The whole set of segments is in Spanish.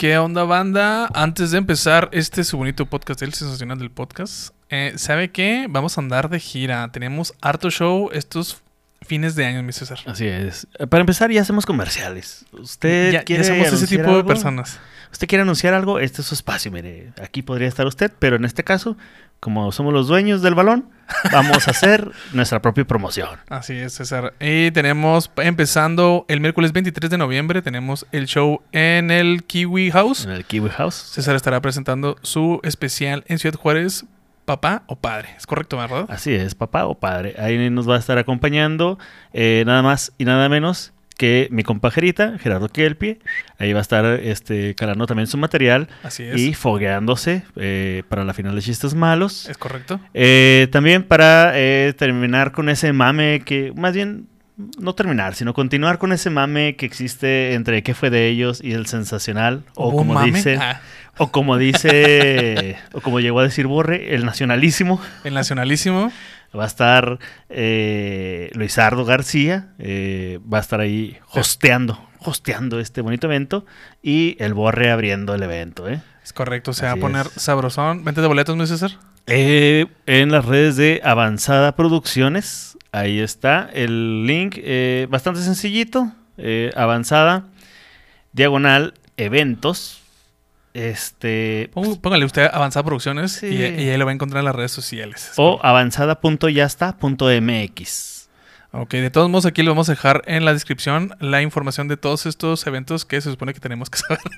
¿Qué onda, banda? Antes de empezar este su bonito podcast, el sensacional del podcast, eh, ¿sabe qué? Vamos a andar de gira. Tenemos harto show estos fines de año, mi César. Así es. Para empezar, ya hacemos comerciales. ¿Usted Ya, quiere ya somos ese tipo de personas. ¿Usted quiere anunciar algo? Este es su espacio, mire. Aquí podría estar usted, pero en este caso, como somos los dueños del balón, vamos a hacer nuestra propia promoción. Así es, César. Y tenemos, empezando el miércoles 23 de noviembre, tenemos el show en el Kiwi House. En el Kiwi House. César estará presentando su especial en Ciudad Juárez, papá o padre. ¿Es correcto, verdad? Así es, papá o padre. Ahí nos va a estar acompañando eh, nada más y nada menos que mi compajerita, Gerardo Kelpie. Ahí va a estar este, calando también su material Así es. y fogueándose eh, para la final de chistes malos. ¿Es correcto? Eh, también para eh, terminar con ese mame que, más bien, no terminar, sino continuar con ese mame que existe entre qué fue de ellos y el sensacional. O ¿Hubo un como mame? dice, Ah, o como dice, o como llegó a decir Borre, el nacionalísimo. el nacionalísimo. Va a estar eh, Luisardo García, eh, va a estar ahí hosteando, hosteando este bonito evento y el Borre abriendo el evento. ¿eh? Es correcto. Se va a poner es. sabrosón. ¿Vente de boletos, mi César? Eh, en las redes de Avanzada Producciones, ahí está el link, eh, bastante sencillito, Avanzada, diagonal, eventos, este, Pó- Póngale usted Avanzada Producciones Sí. y, y ahí lo va a encontrar en las redes sociales. o avanzada.yasta.mx. Ok, de todos modos aquí le vamos a dejar en la descripción la información de todos estos eventos que se supone que tenemos que saber.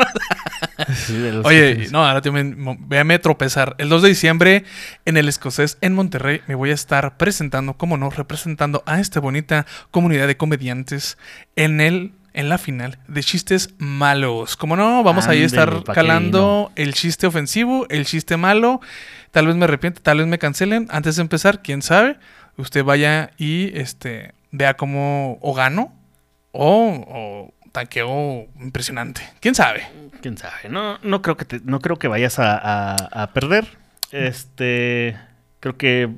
Sí, de los Oye, no, ahora mo- véame tropezar. El 2 de diciembre en el Escocés en Monterrey me voy a estar presentando, como no, representando a esta bonita comunidad de comediantes en el en la final de chistes malos. Como no, vamos ahí a estar calando el chiste ofensivo, el chiste malo. Tal vez me arrepiente, tal vez me cancelen. Antes de empezar, quién sabe, usted vaya y este vea cómo o gano o, o tanqueo impresionante. ¿Quién sabe? quién sabe, no, no creo que te- no creo que vayas a, a- a perder. Este, creo que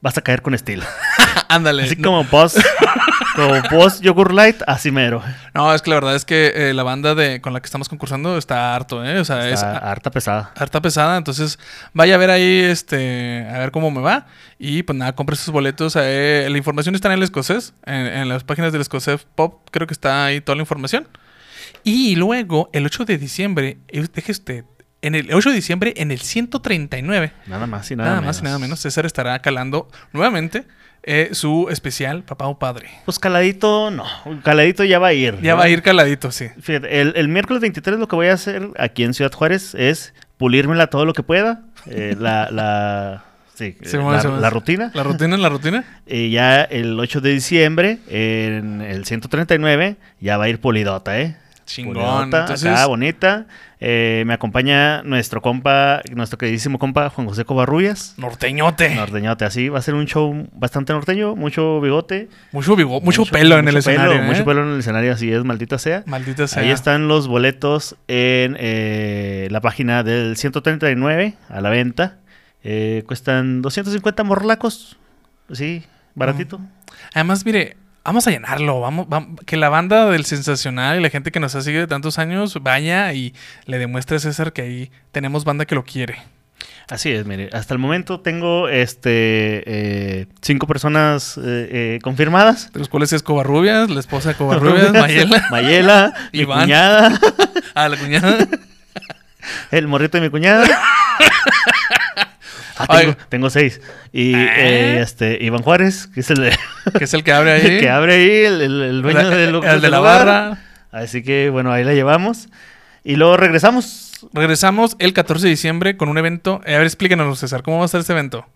vas a caer con estilo. Ándale. Así como Boss, como Boss Yogurt Light, así mero. No, es que la verdad es que eh, la banda de con la que estamos concursando está harto, ¿eh? O sea, es Está harta pesada. harta pesada. Entonces, vaya a ver ahí, este, a ver cómo me va. Y pues nada, compre sus boletos. eh, la información está en el escocés, en, en las páginas del escocés pop, creo que está ahí toda la información. Y luego, el 8 de diciembre, eh, deje usted, en el 8 de diciembre, en el 139, Nada más y nada, nada, menos. más y nada menos, César estará calando nuevamente eh, su especial Papá o Padre. Pues caladito, no. Caladito ya va a ir. Ya ¿no? va a ir caladito, sí. Fíjate, el, el miércoles 23 lo que voy a hacer aquí en Ciudad Juárez es pulírmela todo lo que pueda. eh, la, la, sí, Sí, eh, la, rutina. La rutina, la rutina. Y ya el 8 de diciembre, en el 139, ya va a ir pulidota, ¿eh? Chingón. Pulidota, Entonces, acá, bonita. Eh, me acompaña nuestro compa, nuestro queridísimo compa Juan José Covarrubias. norteñote. Norteñote, así. Va a ser un show bastante norteño, mucho bigote. mucho, vigo- mucho, pelo en el pelo, escenario. ¿eh? Mucho pelo en el escenario, así es, maldita sea. Maldita sea. Ahí están los boletos en eh, la página del 139 a la venta. Eh, cuestan 250 morlacos. Sí, baratito. Además, mire, vamos a llenarlo. Vamos, vam- que la banda del sensacional y la gente que nos ha seguido de tantos años vaya y le demuestre a César que ahí tenemos banda que lo quiere. Así es, mire. Hasta el momento tengo este eh, cinco personas eh, eh, confirmadas. De los cuales es Covarrubias, la esposa de Covarrubias, Mayela. Mayela, mi cuñada, Ah, la cuñada. el morrito de mi cuñada. Ah, tengo, tengo seis. Y ¿Eh? eh, este Iván Juárez, que es el, de- Que es el que abre ahí. el que abre ahí, el, el- el dueño del el del de la lugar. barra. Así que bueno, ahí la llevamos. Y luego regresamos. Regresamos el 14 de diciembre con un evento. Eh, a ver, explíquenos, César, ¿cómo va a ser este evento?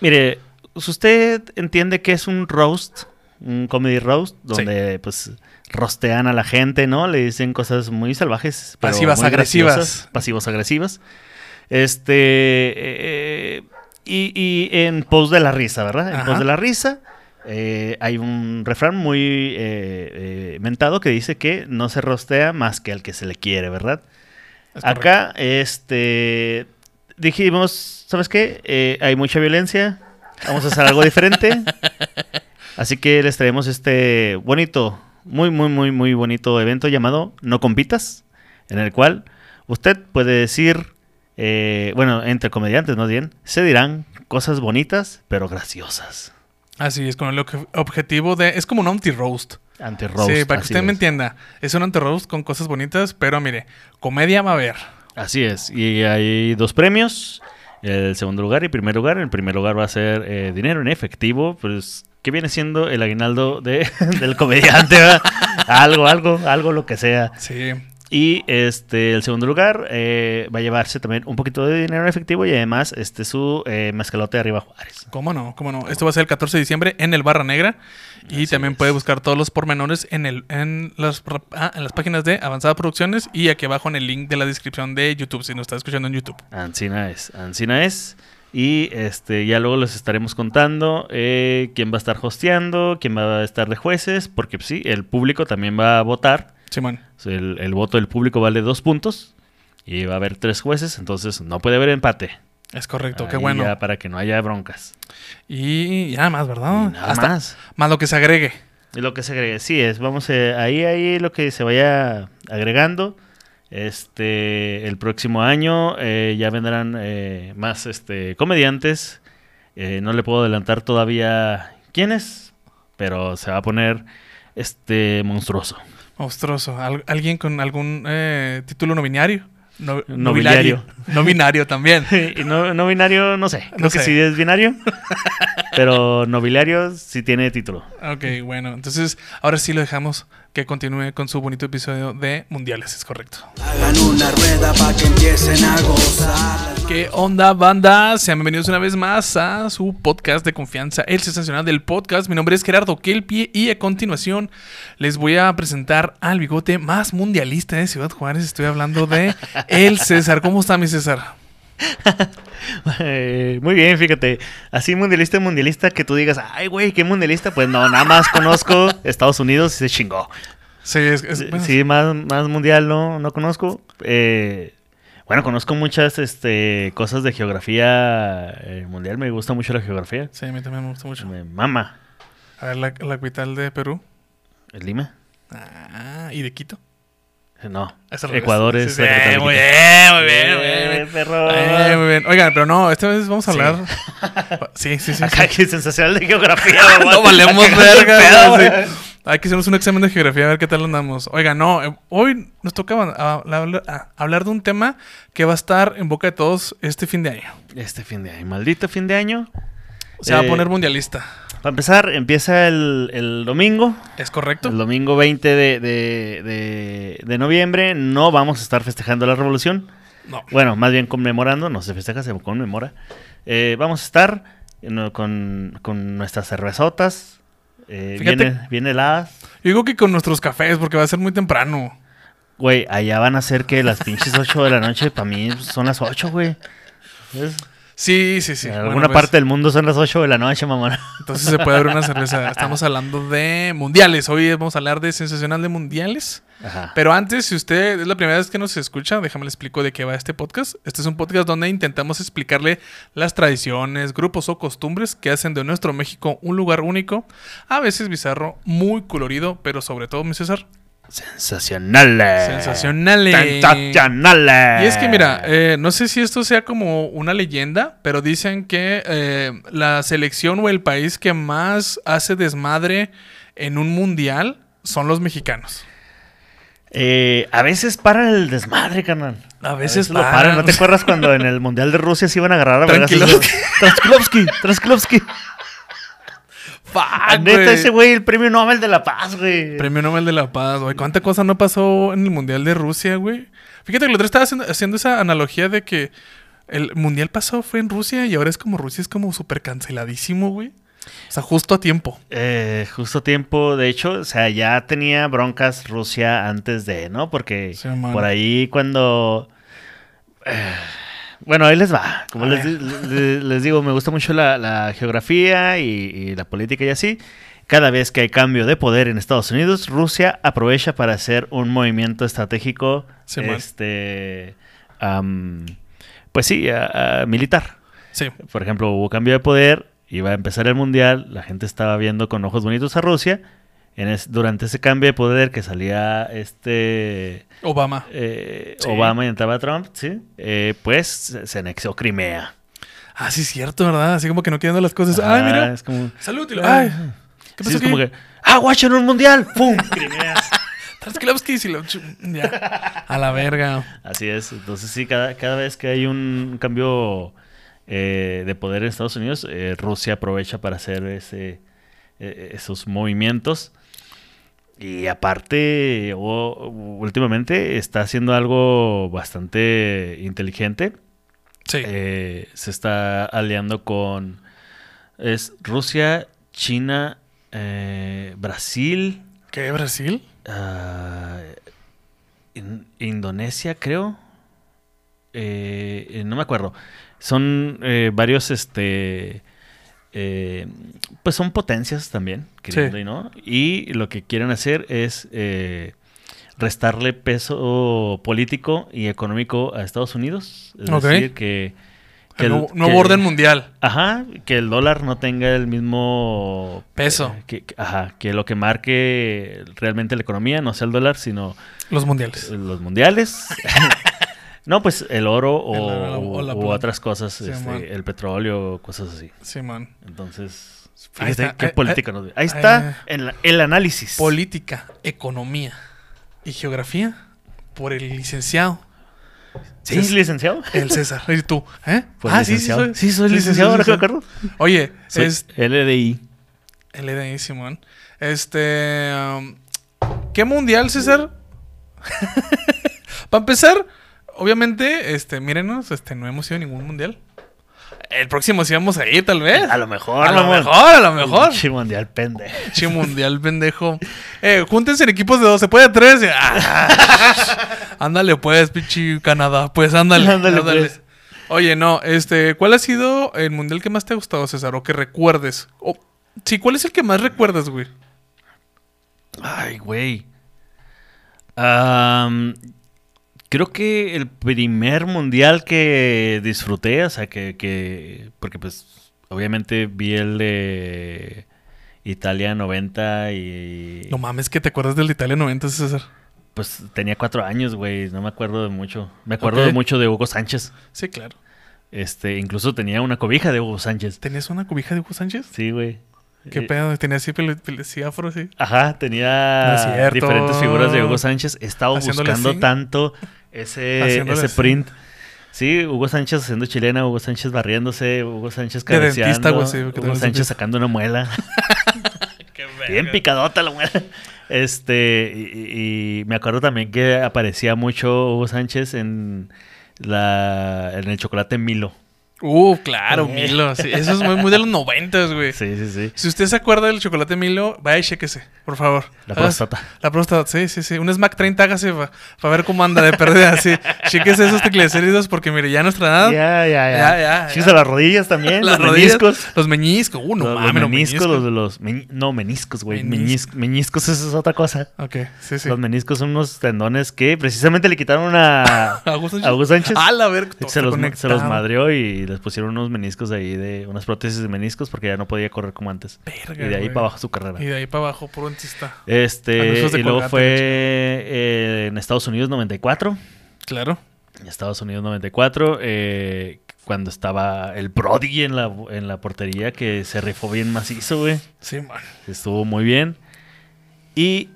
Mire, si usted entiende que es un roast, un comedy roast, donde pues rostean a la gente, ¿no? Le dicen cosas muy salvajes. Pasivas muy agresivas. Pasivos agresivas. Este. eh, y, y en pos de la risa, ¿verdad? En Ajá. pos de la risa. eh, hay un refrán muy eh, eh, mentado que dice que no se rostea más que al que se le quiere, ¿verdad? Es. Acá, este, dijimos, ¿sabes qué? Eh, hay mucha violencia, vamos a hacer algo diferente. Así que les traemos este bonito, muy, muy, muy, muy bonito evento llamado No Compitas, en el cual usted puede decir, eh, bueno, entre comediantes, no bien, se dirán cosas bonitas, pero graciosas. Así es, con el obje- objetivo de... Es como un anti-roast. Anti-roast. Sí, para que usted me entienda. Es un anti-roast con cosas bonitas, pero mire, comedia va a haber. Así es. Y hay dos premios. El segundo lugar y primer lugar. El primer lugar va a ser eh, dinero en efectivo. Pues, ¿qué viene siendo el aguinaldo de, del comediante? ¿verdad? algo, algo, algo, lo que sea. Sí. Y este, el segundo lugar eh, va a llevarse también un poquito de dinero en efectivo y además este, su eh, mezcalote de arriba Juárez. ¿Cómo no? ¿Cómo no? Esto va a ser el 14 de diciembre en el Barra Negra. Y Así también es. puede buscar todos los pormenores en, el, en, las, ah, en las páginas de Avanzada Producciones y aquí abajo en el link de la descripción de YouTube, si nos está escuchando en YouTube. Ancina es, Ancina es. Y este, ya luego les estaremos contando eh, quién va a estar hosteando, quién va a estar de jueces, porque pues, sí, el público también va a votar. Simón. El, el voto del público vale dos puntos y va a haber tres jueces, entonces no puede haber empate. Es correcto, qué bueno. ya para que no haya broncas. Y ya más, ¿verdad? Y nada Hasta- más. más lo que se agregue. Y lo que se agregue, sí es, vamos eh, ahí, ahí lo que se vaya agregando. Este, el próximo año eh, ya vendrán eh, más este, comediantes. Eh, no le puedo adelantar todavía quiénes, pero se va a poner este monstruoso. Monstruoso. Al- ¿Alguien con algún eh, título nominario? No, Nobiliario. No binario también. y no, no binario, no sé. Creo No que sé. sí es binario. pero nobiliario sí tiene título. Ok, bueno. Entonces, ahora sí lo dejamos que continúe con su bonito episodio de Mundiales, es correcto. Hagan una rueda pa' que empiecen a gozar. ¿Qué onda, banda? Sean bienvenidos una vez más a su podcast de confianza, el sensacional del podcast. Mi nombre es Gerardo Kelpie y a continuación les voy a presentar al bigote más mundialista de Ciudad Juárez. Estoy hablando de el César. ¿Cómo está mi César? Eh, muy bien, fíjate. Así mundialista, mundialista, que tú digas, ay, güey, qué mundialista. Pues no, nada más conozco Estados Unidos y se chingó. Sí, es, es- Sí, bueno, sí, más, más mundial no, no conozco. Eh, bueno, conozco muchas este, cosas de geografía eh, mundial. Me gusta mucho la geografía. sí, a mí también me gusta mucho. Me mama. A ver, la, la capital de Perú. ¿Es Lima? Ah, ¿y de Quito? Eh, No. Es. Ecuador Sí, es sí, la capital de muy Quito. bien, muy bien, muy bien, muy bien. Eh, perro. Eh, muy bien. Oigan, pero no, esta vez vamos a Sí. hablar. Sí, sí, sí. Acá sí. que sensacional de geografía. no valemos Acá, verga. Hay que hacernos un examen de geografía a ver qué tal andamos. Oiga, no, eh, hoy nos toca a- a- a- hablar de un tema que va a estar en boca de todos este fin de año. Este fin de año, maldito fin de año. Se va a Eh, poner mundialista. Para empezar, empieza el, el domingo. ¿Es correcto? El domingo 20 de, de- de- de noviembre no vamos a estar festejando la revolución. No. Bueno, más bien conmemorando, no se festeja, se conmemora. Eh, vamos a estar con, con nuestras cervezotas. Eh, Fíjate- viene, viene heladas. Yo digo que con nuestros cafés, porque va a ser muy temprano. Güey, allá van a ser que las pinches 8 de la noche, para mí son las 8, güey. ¿Ves? Sí, sí, sí. en Bueno, alguna pues, parte del mundo son las 8 de la noche, mamá. Entonces se puede abrir una cerveza. Estamos hablando de mundiales. Hoy vamos a hablar de sensacional de mundiales. Ajá. Pero antes, si usted es la primera vez que nos escucha, déjame le explico de qué va este podcast. Este es un podcast donde intentamos explicarle las tradiciones, grupos o costumbres que hacen de nuestro México un lugar único, a veces bizarro, muy colorido, pero sobre todo, mi César, Sensacionales. sensacionales. Sensacionales. Y es que mira, eh, no sé si esto sea como una leyenda, pero dicen que eh, la selección o el país que más hace desmadre en un mundial son los mexicanos. Eh, a veces para el desmadre, carnal. A veces lo paran. paran. ¿No te acuerdas cuando en el Mundial de Rusia se iban a agarrar a? Tranquilovsky. Transkilovsky. Transkilovsky. Fuck, Neta, güey. ese güey, el premio Nobel de la Paz, güey. Premio Nobel de la Paz, güey. ¿Cuánta cosa no pasó en el Mundial de Rusia, güey? Fíjate que el otro estaba haciendo, haciendo esa analogía de que el Mundial pasado fue en Rusia y ahora es como Rusia es como súper canceladísimo, güey. O sea, justo a tiempo. Eh, justo a tiempo, de hecho, o sea, ya tenía broncas Rusia antes de, ¿no? Porque Sí, por ahí cuando... eh, bueno, ahí les va. Como les, ver. di- le- les digo, me gusta mucho la, la geografía y, y la política y así. Cada vez que hay cambio de poder en Estados Unidos, Rusia aprovecha para hacer un movimiento estratégico, Sí, este, pues sí, a- a militar. Sí. Por ejemplo, hubo cambio de poder, iba a empezar el mundial, la gente estaba viendo con ojos bonitos a Rusia, en es- durante ese cambio de poder que salía este Obama. eh, Sí. Obama y entraba Trump, ¿sí? Eh, pues se, anexó Crimea. Ah, sí, es cierto, ¿verdad? Así como que no queriendo las cosas. Ajá, Ay, mira. Es como, Salud. y lo- Ay. ¿Qué sí, pasó es como que, ah, un mundial, ¡pum! Crimea. Sí, lo- Ya. A la verga. Así es. Entonces sí, cada, cada vez que hay un cambio eh, de poder en Estados Unidos, eh, Rusia aprovecha para hacer ese, eh, esos movimientos. Y aparte, o- últimamente está haciendo algo bastante inteligente. Sí. Eh, se está aliando con es Rusia, China, eh, Brasil, ¿Qué, Brasil? ah, In- Indonesia, creo. Eh, no me acuerdo. Son varios, este, eh, pues son potencias también, queriendo Sí. y no. Y lo que quieren hacer es eh, restarle peso político y económico a Estados Unidos. Es decir, que, que El el- nuevo, que- orden mundial. Ajá, que el dólar no tenga el mismo Peso. eh, que, que- ajá, que lo que marque realmente la economía no sea el dólar, sino Los mundiales. los mundiales. no, pues el oro o, El oro o otras cosas, Sí, este, el petróleo, cosas así. Simón. Entonces, fíjate está, qué ahí- política ahí- nos Ahí está ahí- en la- el análisis. Política, economía y geografía por el licenciado. ¿Sí, César- licenciado? El César. ¿Y tú? ¿Eh? Por ah, licenciado. sí, sí, soy. Sí, soy licenciado, ahora que me acuerdo. Oye, Soy es LDI. el EDI, Simón. Este. um, ¿Qué mundial, César? Para empezar, obviamente, este, mírenos, este, no hemos ido a ningún mundial. El próximo sí vamos a ir, tal vez. A lo mejor, A lo mejor, a lo mejor. Pinche mundial pendejo. Che mundial, pendejo. Eh, júntense en equipos de dos, se puede de tres. Ah. ándale, pues, pinche Canadá. Pues ándale, Ándale, ándale. pues. Oye, no, este, ¿cuál ha sido el mundial que más te ha gustado, César? O que recuerdes. O, sí, ¿cuál es el que más recuerdas, güey? Ay, güey. Am, creo que el primer mundial que disfruté, o sea, que, que- porque pues obviamente vi el de Italia 90 y No mames, que te acuerdas del de Italia 90, César. pues tenía cuatro años, güey, no me acuerdo de mucho. Me acuerdo de mucho de Hugo Sánchez. Sí, claro. Este, incluso tenía una cobija de Hugo Sánchez. ¿Tenías una cobija de Hugo Sánchez? Sí, güey. ¿Qué Eh, pedo? ¿Tenías así, sí, afro, sí? Ajá, tenía No diferentes figuras de Hugo Sánchez. He estado Haciéndole buscando así. tanto ese, ese print. Sí, Hugo Sánchez haciendo chilena, Hugo Sánchez barriéndose, Hugo Sánchez cabeceando, Hugo Sánchez sacando una muela. Bien picadota la muela. Este, y, y- y me acuerdo también que aparecía mucho Hugo Sánchez en la en el chocolate Milo. Uh, claro, Eh. Milo. sí, eso es muy, muy de los noventas, güey. Sí, sí, sí. Si usted se acuerda del chocolate Milo, vaya y chéquese, por favor. La próstata. La próstata, sí, sí, sí. Un Smack 30 hágase para ver cómo anda de pérdida, así. Chéquese esos triglicéridos porque, mire, ya a nuestra edad... Ya, ya, ya. Ya, ya, las rodillas también, las los rodillas, meniscos. Los meñiscos. Uh, no los, mames, los meniscos, los de los... no, meniscos, güey. Meniscos. Meniscos, eso es otra cosa. Ok, sí, sí. Los meniscos son unos tendones que precisamente le quitaron a, ¿A Hugo Sánchez? a Hugo Sánchez. Ah, la todo se, los, se los madreó y les pusieron unos meniscos ahí, de unas prótesis de meniscos porque ya no podía correr como antes. Verga, y de ahí para abajo su carrera. Y de ahí para abajo, puro dentista. Este, y luego fue eh, en Estados Unidos 94. Claro. Estados Unidos 94, eh, cuando estaba el Brody en la, en la portería, que se rifó bien macizo, güey. Sí, man. Estuvo muy bien. Y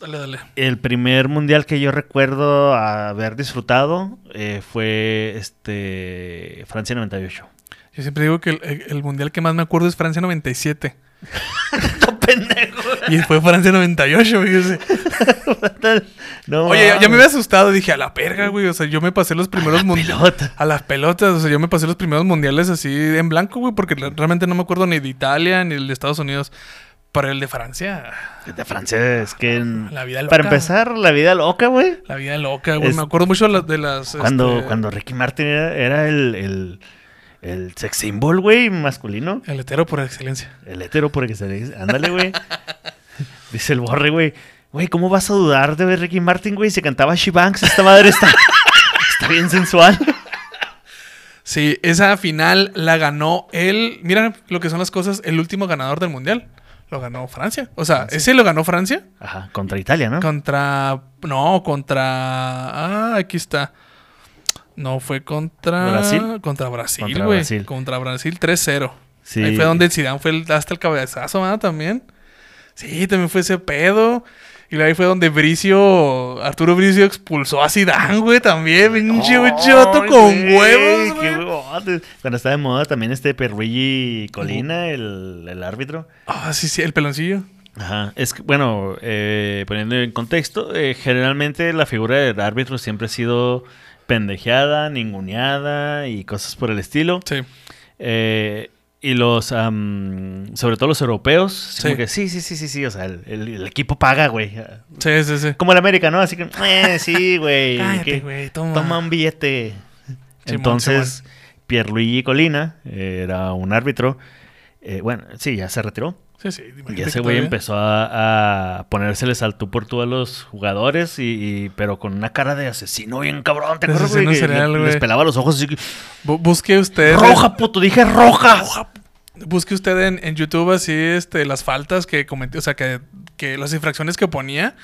Dale, dale. el primer mundial que yo recuerdo haber disfrutado eh, fue este Francia 98. Yo siempre digo que el, mundial que más me acuerdo es Francia 97. ¡No, pendejo! Y fue Francia 98, güey. No, Oye, ya, ya me había asustado. Dije, a la perga, güey. O sea, yo me pasé los primeros mundiales. A las pelotas, o sea, yo me pasé los primeros mundiales así en blanco, güey, porque realmente no me acuerdo ni de Italia ni de Estados Unidos. Pero el de Francia, De Francia es que... en- la vida loca. Para empezar, la vida loca, güey. La vida loca, güey. Es- Me acuerdo mucho de las... Cuando, este, cuando Ricky Martin era, era el, el, el sex symbol, güey, masculino. El hetero por excelencia. El hétero por excelencia. Ándale, güey. Dice el borre, güey. Güey, ¿cómo vas a dudar de ver Ricky Martin, güey? Se cantaba She Banks. Esta madre está, está bien sensual. Sí, esa final la ganó él. Mira lo que son las cosas, el último ganador del mundial. Lo ganó Francia. O sea, ese lo ganó Francia Ajá, contra Italia, ¿no? contra. No, contra. Ah, aquí está. No, fue contra. ¿Brasil? Contra Brasil, Contra güey. Brasil. Contra Brasil 3-0. Sí. Ahí fue donde el Zidane fue el, hasta el cabezazo, ¿verdad? También. Sí, también fue ese pedo. Y ahí fue donde Bricio, Arturo Bricio expulsó a Zidane, güey, también. Pinche güey, choto con huevos, qué. Cuando está de moda también este Perruigi Colina, el, el árbitro. Ah, sí, sí, el peloncillo. Ajá. Es que, bueno, eh, poniendo en contexto, eh, generalmente la figura del árbitro siempre ha sido pendejeada, ninguneada y cosas por el estilo. Sí. Eh, y los, am, sobre todo los europeos, Sí. como que sí, sí, sí, sí, sí, o sea, el, el- el equipo paga, güey. Sí, sí, sí. Como el América, ¿no? Así que, eh, sí, güey. Cállate, que- güey, toma. Toma un billete. Simón, Entonces, Pierluigi Colina era un árbitro. eh, bueno, sí, ya se retiró. Sí, sí. Y ese güey empezó a, a ponérseles al tú por tú a los jugadores, y, y- pero con una cara de asesino bien cabrón. ¿Te acuerdas, güey? serial, le- les pelaba los ojos así que, Bu- busque usted. ¡Roja, puto! ¡Dije roja! Busque usted en, en YouTube así este, las faltas que comenté, o sea, que, que las infracciones que ponía.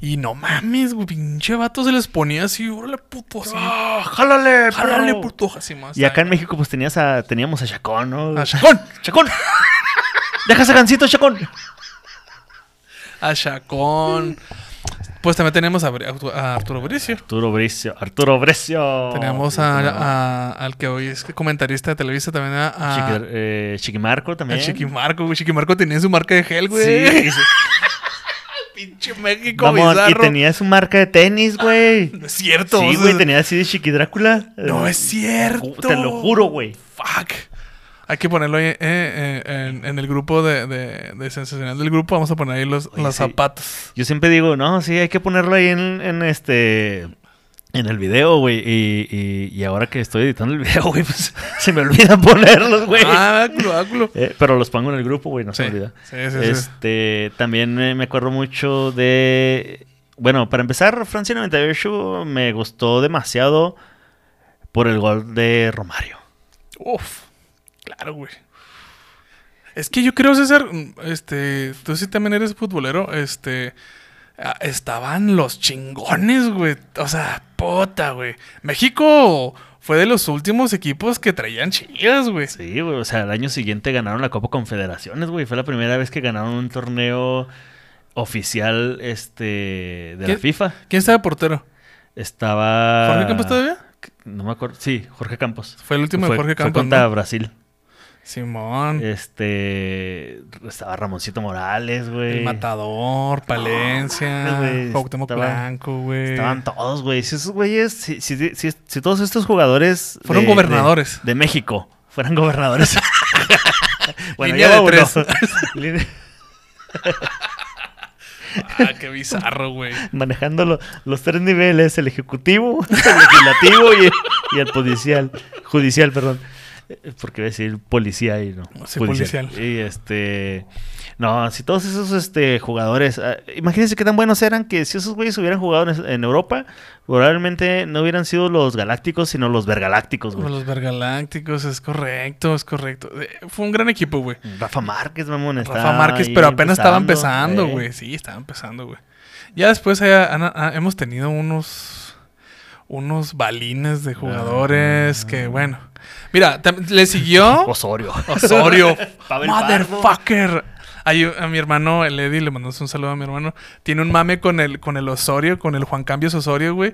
Y no mames, güey, pinche vato se les ponía así, órale, puto, así. ¡Ah, ¡Jálale, Jálale, puto, así más. Y acá en México, pues tenías a, teníamos a Chacón, ¿no? A Chacón. ¡Chacón! ¡Deja ese gancito, Chacón! A Chacón. Pues también tenemos a, a Arturo Bricio. Arturo Bricio. Arturo Bricio. Tenemos a, a- al que hoy es comentarista de Televisa también, a, a, Chiqui- eh, Chiquimarco a también. Chiquimarco, güey. Chiquimarco tenía su marca de gel, güey. Sí, sí. Pinche México y bizarro. tenía su marca de tenis, güey. No es cierto. Sí, o sea, güey, tenía así de Chiqui Drácula. No es cierto. Te lo juro, güey. Fuck. Hay que ponerlo ahí, eh, eh, en, en el grupo de, de, de Sensacional del grupo. Vamos a poner ahí los, Oye, los sí. zapatos. Yo siempre digo, no, sí, hay que ponerlo ahí en, en este. En el video, güey. Y, y, y ahora que estoy editando el video, güey, pues se me olvida ponerlos, güey. Ah, culo, ah, culo. Eh, pero los pongo en el grupo, güey, no se Sí, me olvida. sí, sí, sí. Este, también me, me acuerdo mucho de. Bueno, para empezar, Francia 98 me gustó demasiado por el gol de Romario. Uf, claro, güey. Es que yo creo, César, mm, este, tú sí también eres futbolero, este, ah, estaban los chingones, güey. O sea, puta, güey. México fue de los últimos equipos que traían chillas, güey. Sí, güey. O sea, el año siguiente ganaron la Copa Confederaciones, güey. Fue la primera vez que ganaron un torneo oficial este de la FIFA. ¿Quién estaba portero? Estaba. ¿Jorge Campos todavía? No me acuerdo. Sí, Jorge Campos. Fue el último de Fue- Jorge fue Campos, contra ¿no? Brasil. Simón. Este. Estaba Ramoncito Morales, güey. El Matador, Palencia, Cuauhtémoc estaba- Blanco, güey. Estaban todos, güey. Si esos güeyes, si, si- si- si todos estos jugadores. Fueron de- gobernadores. De, de México fueran gobernadores. bueno, Línea ya de tres. Línea- Ah, qué bizarro, güey. Manejando lo- los tres niveles: el ejecutivo, el legislativo y, y el policial. Judicial, perdón. Porque voy a decir policía y no. Sí, policial. Y este. No, si todos esos este, jugadores. ah, imagínense qué tan buenos eran que si esos güeyes hubieran jugado en, en Europa, probablemente no hubieran sido los galácticos, sino los vergalácticos, güey. los Vergalácticos, es correcto, es correcto. Eh, Fue un gran equipo, güey. Rafa Márquez, mamón. Rafa Márquez, pero apenas estaba empezando, eh. güey. Sí, estaba empezando, güey. Ya después eh, han- han- hemos tenido unos unos balines de jugadores Ah. que, bueno. Mira, le siguió Osorio. Osorio. Motherfucker. Ay, a mi hermano, el Eddie, le mandamos un saludo a mi hermano. Tiene un mame con el, con el Osorio, con el Juan Cambios Osorio, güey.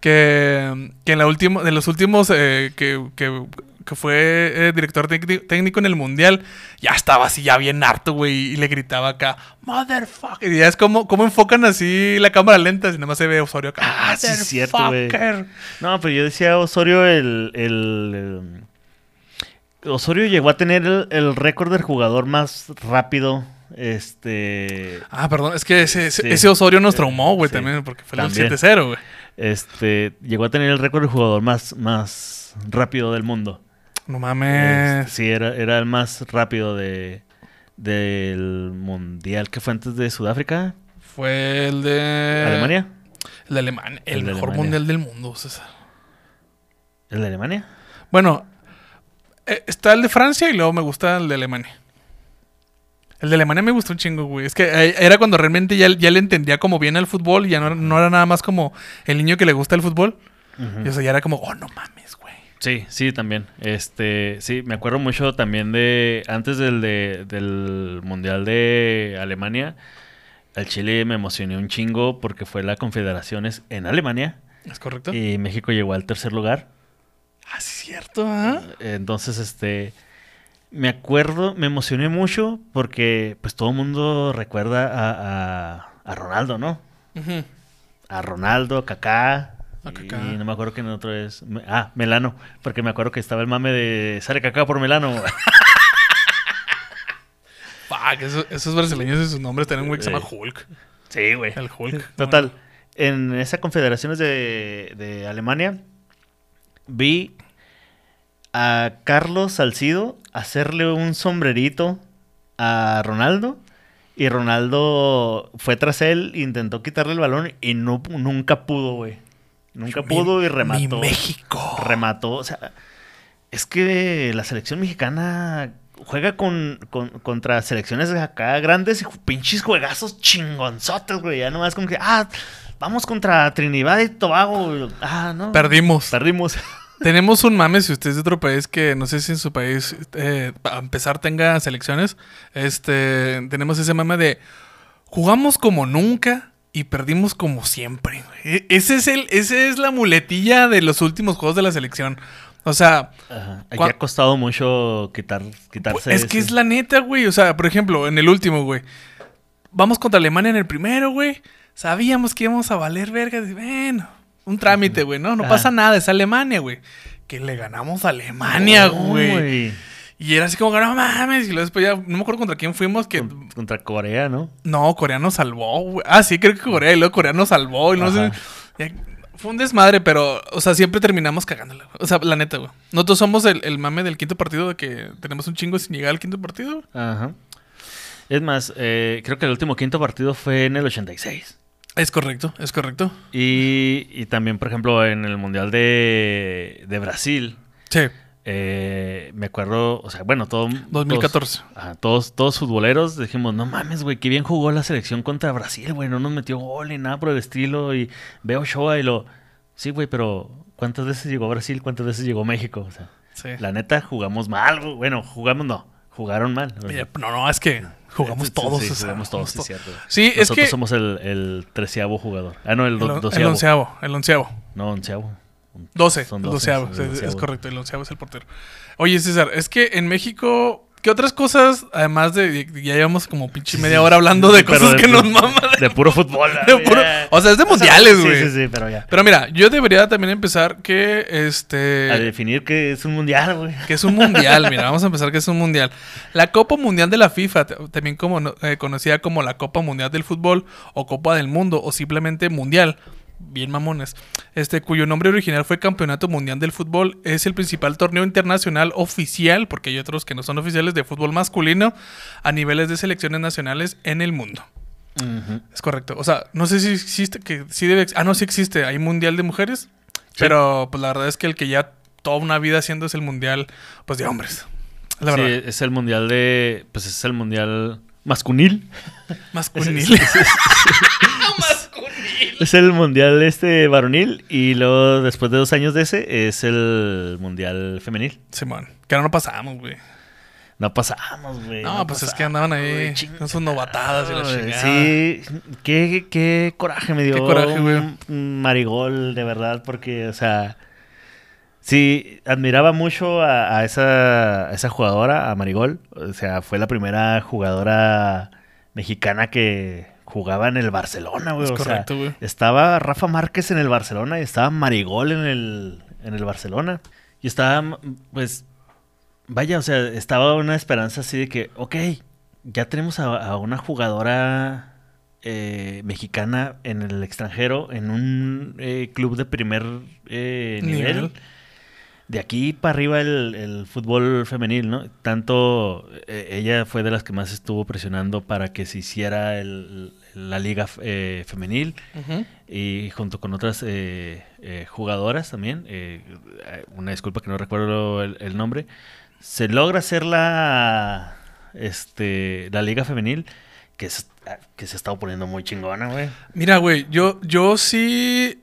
Que, que en la última, de los últimos eh, que, que, que fue eh, director técnico en el mundial, ya estaba así, ya bien harto, güey. Y le gritaba acá, Motherfucker. Y ya es como, como enfocan así la cámara lenta, y nada más se ve Osorio acá. Ah, sí, es cierto, güey. No, pero yo decía Osorio el, el, el- Osorio llegó a tener el, el récord del jugador más rápido. Este. Ah, perdón, es que ese, ese- Sí. ese Osorio nos traumó, güey, Sí. también, porque fue el 7-0, güey. Este. Llegó a tener el récord del jugador más, más rápido del mundo. No mames. Este, sí, era, era el más rápido de del mundial que fue antes de Sudáfrica. Fue el de. ¿Alemania? El de Alemania. El, El de mejor Alemania. mundial del mundo, César. ¿El de Alemania? Bueno, eh, está el de Francia y luego me gusta el de Alemania. El de Alemania me gustó un chingo, güey. Es que eh, era cuando realmente ya, ya le entendía como bien al fútbol y ya no, no era nada más como el niño que le gusta el fútbol. Ujú. Y o sea, ya era como, oh, no mames, güey. Sí, sí, también. Este, sí, me acuerdo mucho también de antes del de- del mundial de Alemania, al Chile me emocioné un chingo porque fue la Confederaciones en Alemania ¿Es correcto? y México llegó al tercer lugar. Ah, cierto, ¿ah? Entonces, este, me acuerdo, me emocioné mucho porque pues todo el mundo recuerda a, a- a Ronaldo, ¿no? A Ronaldo, Kaká. Y no me acuerdo quién otro es. Ah, Melano. Porque me acuerdo que estaba el mame de sale Kaká por Melano. Fuck, esos, esos brasileños y sus nombres tienen un güey que se llama. Hulk. sí, güey. El Hulk. Total. En esa confederaciones de, de Alemania vi a Carlos Salcido hacerle un sombrerito a Ronaldo. Y Ronaldo fue tras él, intentó quitarle el balón y no, nunca pudo, güey. Nunca Mi- pudo y Mi remató. México. remató. O sea, es que la selección mexicana juega con, con- contra selecciones de acá grandes y pinches juegazos chingonzotes, güey. Ya nomás como que, ah, vamos contra Trinidad y Tobago. Ah, no. Perdimos. Perdimos. Tenemos un mame, si usted es de otro país, que no sé si en su país, eh, a empezar, tenga selecciones. Este, tenemos ese mame de jugamos como nunca y perdimos como siempre. E- Ese es el, ese es la muletilla de los últimos juegos de la selección. O sea, Ajá. Aquí ha costado mucho quitar, quitarse. es que es la neta, güey. O sea, por ejemplo, en el último, güey. Vamos contra Alemania en el primero, güey. Sabíamos que íbamos a valer verga. Bueno, un trámite, güey, ¿no? No Ajá. pasa nada, es Alemania, güey. Que le ganamos a Alemania, güey. Y era así como, no mames. Y luego después ya, no me acuerdo contra quién fuimos. Que Con- Contra Corea, ¿no? no, Corea nos salvó, güey. Ah, sí, creo que Corea. Y luego Corea nos salvó. Y no sé. Ajá. ya- fue un desmadre, pero, o sea, siempre terminamos cagándola. O sea, la neta, güey. Nosotros somos el, el mame del quinto partido de que tenemos un chingo sin llegar al quinto partido. Ajá. Es más, eh, creo que el último quinto partido fue en el 86. Es correcto, es correcto. Y, y también, por ejemplo, en el Mundial de, de Brasil, Sí, eh, me acuerdo, o sea, bueno, todo, 2014. Todos, ajá, todos, todos futboleros dijimos, no mames, güey, qué bien jugó la selección contra Brasil, güey, no nos metió gol ni nada por el estilo. Y veo Shoa y lo, sí, güey, pero ¿cuántas veces llegó Brasil? ¿Cuántas veces llegó México? O sea, Sí. la neta, jugamos mal, güey. Bueno, jugamos no, jugaron mal. No, no, es que jugamos Sí, todos. sí, o sea, jugamos todos, sí, to- cierto. Sí, es Nosotros que. somos el, el treceavo jugador. Ah, no, el, el, do- el doceavo. onceavo, el onceavo. No, onceavo. 12, Son el 12, doceavo, sí, sí, es, correcto, el onceavo es el portero. Oye, César, es que en México, ¿qué otras cosas, además de, ya llevamos como pinche media hora hablando de cosas que nos maman? De puro fútbol. De puro- o sea, es de O sea, mundiales, sí, güey. Sí, sí, pero ya. Pero mira, yo debería también empezar que este... A definir que es un mundial, güey. Que es un mundial, mira, vamos a empezar que es un mundial. La Copa Mundial de la FIFA, también como eh, conocida como la Copa Mundial del Fútbol o Copa del Mundo o simplemente Mundial, bien mamones, este cuyo nombre original fue Campeonato Mundial del Fútbol, es el principal torneo internacional oficial, porque hay otros que no son oficiales de fútbol masculino a niveles de selecciones nacionales en el mundo. Es correcto. O sea, no sé si existe, que sí debe, ah, no, sí existe, hay mundial de mujeres, pero pues la verdad es que el que ya toda una vida haciendo es el mundial, pues de hombres. La Sí, verdad. es el mundial de. Pues es el mundial masculil. Masculino. Es, es- es el mundial este varonil. Y luego, después de dos años de ese, es el mundial femenil. Simón. Que ahora no pasamos, güey. No pasamos, güey. No, pues es que andaban ahí con sus novatadas y la güey. chingada. Sí, qué, qué coraje me dio. Qué coraje, güey. Marigol, de verdad, porque, o sea. Sí, admiraba mucho a, a esa, a esa jugadora, a Marigol. O sea, fue la primera jugadora mexicana que jugaba en el Barcelona, güey. Es o sea, correcto, güey. estaba Rafa Márquez en el Barcelona y estaba Marigol en el, en el Barcelona. Y estaba, pues, vaya, o sea, estaba una esperanza así de que, ok, ya tenemos a, a una jugadora eh, mexicana en el extranjero, en un eh, club de primer eh, nivel. Nivel. De aquí para arriba el, el fútbol femenil, ¿no? Tanto eh, ella fue de las que más estuvo presionando para que se hiciera el- la liga eh, femenil y junto con otras eh, eh, jugadoras también, eh, una disculpa que no recuerdo el, el nombre, se logra hacer la, este, la liga femenil, que se, que se ha estado poniendo muy chingona, güey. Mira, güey, yo, yo sí.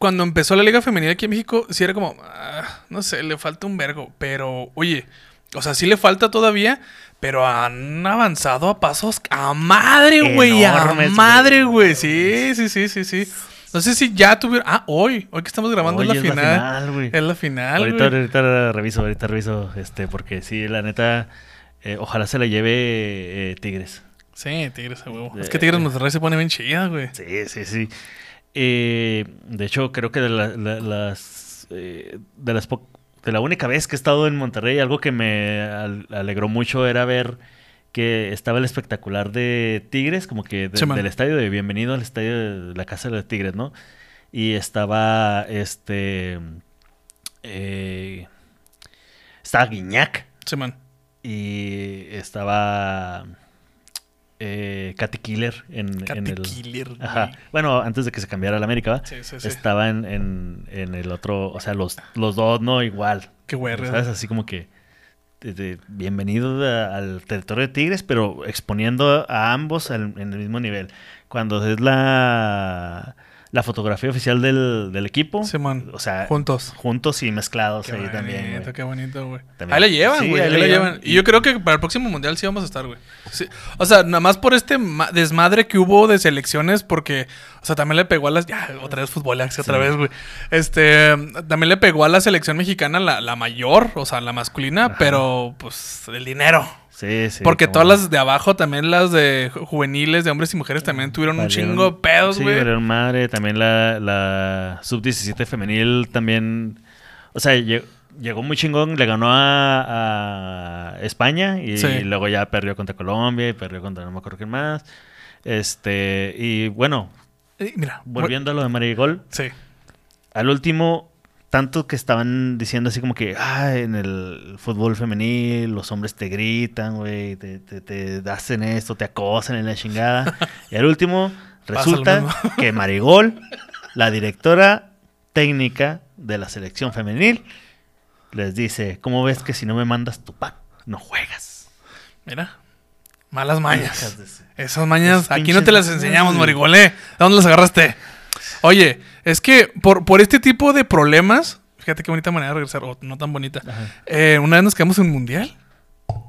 Cuando empezó la Liga Femenil aquí en México, sí era como. ah, no sé, le falta un vergo. Pero, oye, o sea, sí le falta todavía. Pero han avanzado a pasos a madre, güey. A madre, güey. Sí, sí, sí, sí, sí. No sé si ya tuvieron. Ah, hoy. Hoy que estamos grabando es la final. güey. Es la final, ahorita, güey. ahorita reviso, ahorita reviso, este, porque sí, la neta, eh, ojalá se la lleve eh, Tigres. Sí, Tigres a huevo. Es que Tigres eh. Monterrey se pone bien chida, güey. Sí, sí, sí. Eh, de hecho, creo que de la- la- las eh, de las po- de la única vez que he estado en Monterrey, algo que me al- alegró mucho era ver que estaba el espectacular de Tigres, como que de- Sí, man. del estadio de bienvenido al estadio de la casa de los Tigres, ¿no? Y estaba este eh, estaba Guiñac Sí, man. y estaba eh, Katy Killer en, en Katy el Killer. Ajá. Bueno, antes de que se cambiara a la América. Sí, sí, sí. Estaba en, en, en el otro, o sea, los, los dos, ¿no? Igual. Qué güey. ¿Sabes? Así como que de- de- bienvenido a- al territorio de Tigres, pero exponiendo a ambos al- en el mismo nivel. Cuando es la, la fotografía oficial del, del equipo, Sí, man. o sea, Juntos. juntos y mezclados Qué ahí bonito, también. güey. qué bonito, güey. También. Ahí la llevan, Sí, güey. ahí ahí la llevan. llevan. Y yo creo que para el próximo mundial sí vamos a estar, güey. Sí. O sea, nada más por este ma- desmadre que hubo de selecciones, porque, o sea, también le pegó a las. Ya, otra vez fútbol, otra vez, güey. Este, también le pegó a la selección mexicana, la, la mayor, o sea, la masculina, Ajá. pero, pues, el dinero. Sí, sí. porque todas las de abajo, también las de ju- juveniles, de hombres y mujeres, también tuvieron un chingo de pedos, Sí, güey. valieron madre. También la, la sub-17 femenil también. O sea, lle- llegó muy chingón. Le ganó a, a España y, Sí. luego ya perdió contra Colombia y perdió contra no me acuerdo quién más. Este, y bueno, Eh, mira, volviendo a lo de Marigol, Sí. al último, tanto que estaban diciendo así como que, ah, en el fútbol femenil los hombres te gritan, güey, te, te, te hacen esto, te acosan en la chingada. y al último, resulta que Marigol, la directora técnica de la selección femenil, les dice, ¿cómo ves que si no me mandas tu pack, no juegas? Mira. Malas mañas. Esas mañas, aquí no te las enseñamos, Morigolé. ¿De dónde las agarraste? Oye, es que por, por este tipo de problemas, fíjate qué bonita manera de regresar, o no tan bonita. Eh, una vez nos quedamos en un mundial.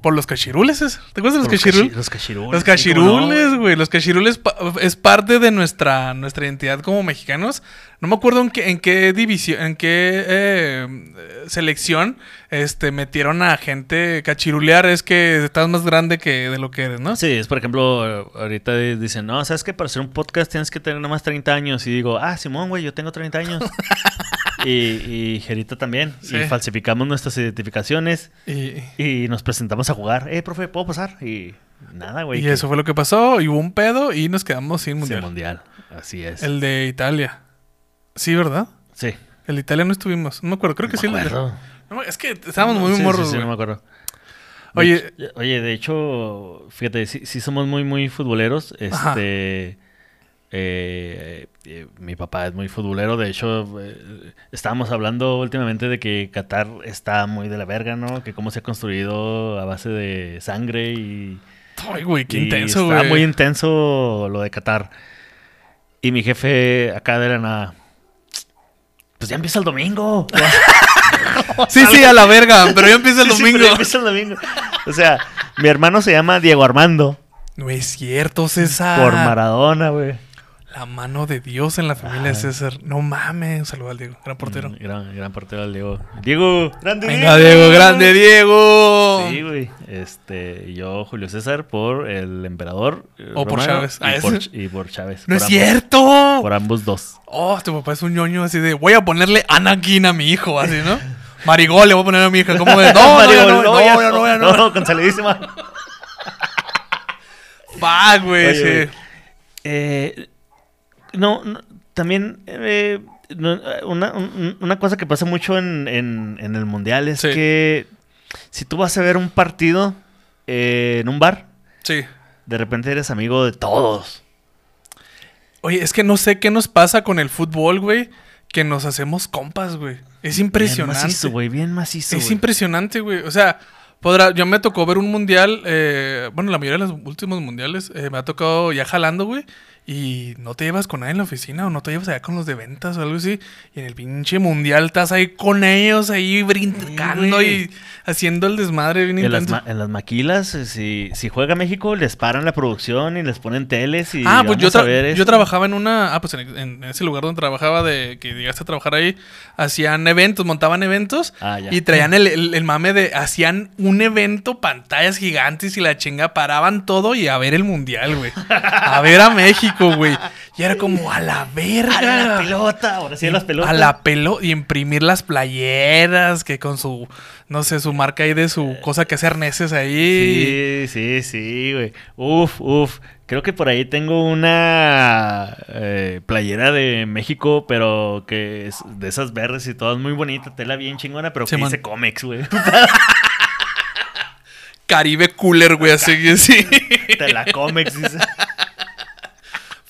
Por los cachirules. ¿te acuerdas de los cachirules? cachi- Los cachirules. Los no, cachirules, güey. Los cachirules pa- es parte de nuestra, nuestra identidad como mexicanos. No me acuerdo en qué, en qué división, en qué eh, selección este, metieron a gente cachirulear. Es que estás más grande que de lo que eres, ¿no? Sí, es por ejemplo, ahorita dicen, no, sabes que para hacer un podcast tienes que tener nada más 30 años. Y digo, ah, Simón, güey, yo tengo 30 años. y, y Gerita también. Sí. Y falsificamos nuestras identificaciones Y, y nos presentamos a jugar. Eh, profe, ¿puedo pasar? Y nada, güey. y que- eso fue lo que pasó. Y hubo un pedo y nos quedamos sin Sí, mundial. mundial. Así es. El de Italia. Sí, ¿verdad? Sí. El de Italia no estuvimos. No me acuerdo. Creo que sí. el de- es que estábamos muy Sí, sí, morros, sí, güey. no me acuerdo. De Oye, hecho- oye, de hecho, fíjate, sí, sí somos muy, muy futboleros. Este, eh, eh, mi papá es muy futbolero. De hecho, eh, estábamos hablando últimamente de que Qatar está muy de la verga, ¿no? Que cómo se ha construido a base de sangre y... ay, güey, qué y intenso, Está güey. muy intenso lo de Qatar. Y mi jefe acá de la nada... Pues ya empieza el domingo. Sí, sí, a la verga, pero ya empieza el Sí, sí, domingo. pero ya empieza el domingo. O sea, mi hermano se llama Diego Armando. No es cierto, César. Por Maradona, güey. La mano de Dios en la familia de. César. No mames. Un saludo al Diego, gran portero. Mm, Gran, gran portero el Diego. Diego, grande Venga, Diego, grande Diego. Sí, güey. Este, y yo, Julio César, por el emperador. eh, O por Chávez. Y, Ah, por, y por Chávez. No por es ambos- cierto. Por ambos dos. Oh, tu papá es un ñoño así de voy a ponerle Anakin a mi hijo, así, ¿no? Marigol le voy a poner a mi hija. ¿Cómo de? No, no, ya no, no, ya no, ya no. No, con salidísima. Güey, sí. güey. Eh, no, no, también eh, una, un- una cosa que pasa mucho en, en- en el mundial es Sí. que si tú vas a ver un partido eh, en un bar, Sí. de repente eres amigo de todos. Oye, es que no sé qué nos pasa con el fútbol, güey, que nos hacemos compas, güey. Es Bien impresionante. macizo, güey, bien macizo. Es güey. impresionante, güey. O sea, Podrá, yo me tocó ver un mundial, eh, bueno, la mayoría de los últimos mundiales eh, me ha tocado ya jalando, güey. Y no te llevas con nadie en la oficina o no te llevas allá con los de ventas o algo así. Y en el pinche mundial estás ahí con ellos, ahí brincando y haciendo el desmadre bien En las, ma- en las maquilas, eh, si, si juega México, les paran la producción y les ponen teles y Ah, pues yo, tra- trabajaba en una. Ah, pues en, en ese lugar donde trabajaba, de que llegaste a trabajar ahí, hacían eventos, montaban eventos Ah, y traían el, el- el mame de. Hacían un evento, pantallas gigantes y la chinga, paraban todo y a ver el mundial, güey. A ver a México, güey. Y era como a la verga. ¡A la pelota! Ahora sí, a las pelotas. A la pelota y imprimir las playeras, que con su, no sé, su marca ahí de su cosa que hace arneses ahí. Sí, sí, sí, güey. Uf, uf. Creo que por ahí tengo una eh, playera de México, pero que es de esas verdes y todas muy bonita, tela bien chingona, pero que dice cómics, güey. Caribe Cooler, güey, así, sí. Te la cómics, dice.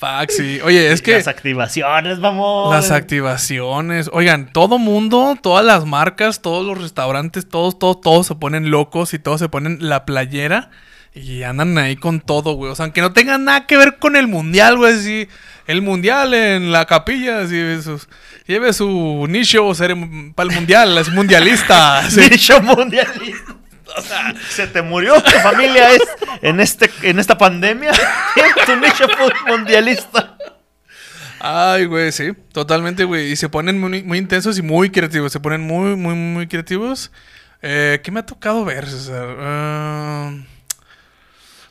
Fuck, sí. Oye, es que Las activaciones, vamos. las activaciones. Oigan, todo mundo, todas las marcas, todos los restaurantes, todos, todos, todos se ponen locos y todos se ponen la playera y andan ahí con todo, güey. O sea, aunque no tengan nada que ver con el mundial, güey. Sí, el mundial en la capilla, sus- lleve su nicho para el mundial, es mundialista. sí. Nicho mundialista. O sea, se te murió tu familia es en este en esta pandemia. tu nicho mundialista. Ay, güey, sí, totalmente, güey. Y se ponen muy, intensos y muy creativos. Se ponen muy, muy, muy creativos. Eh, ¿Qué me ha tocado ver, César? Ah,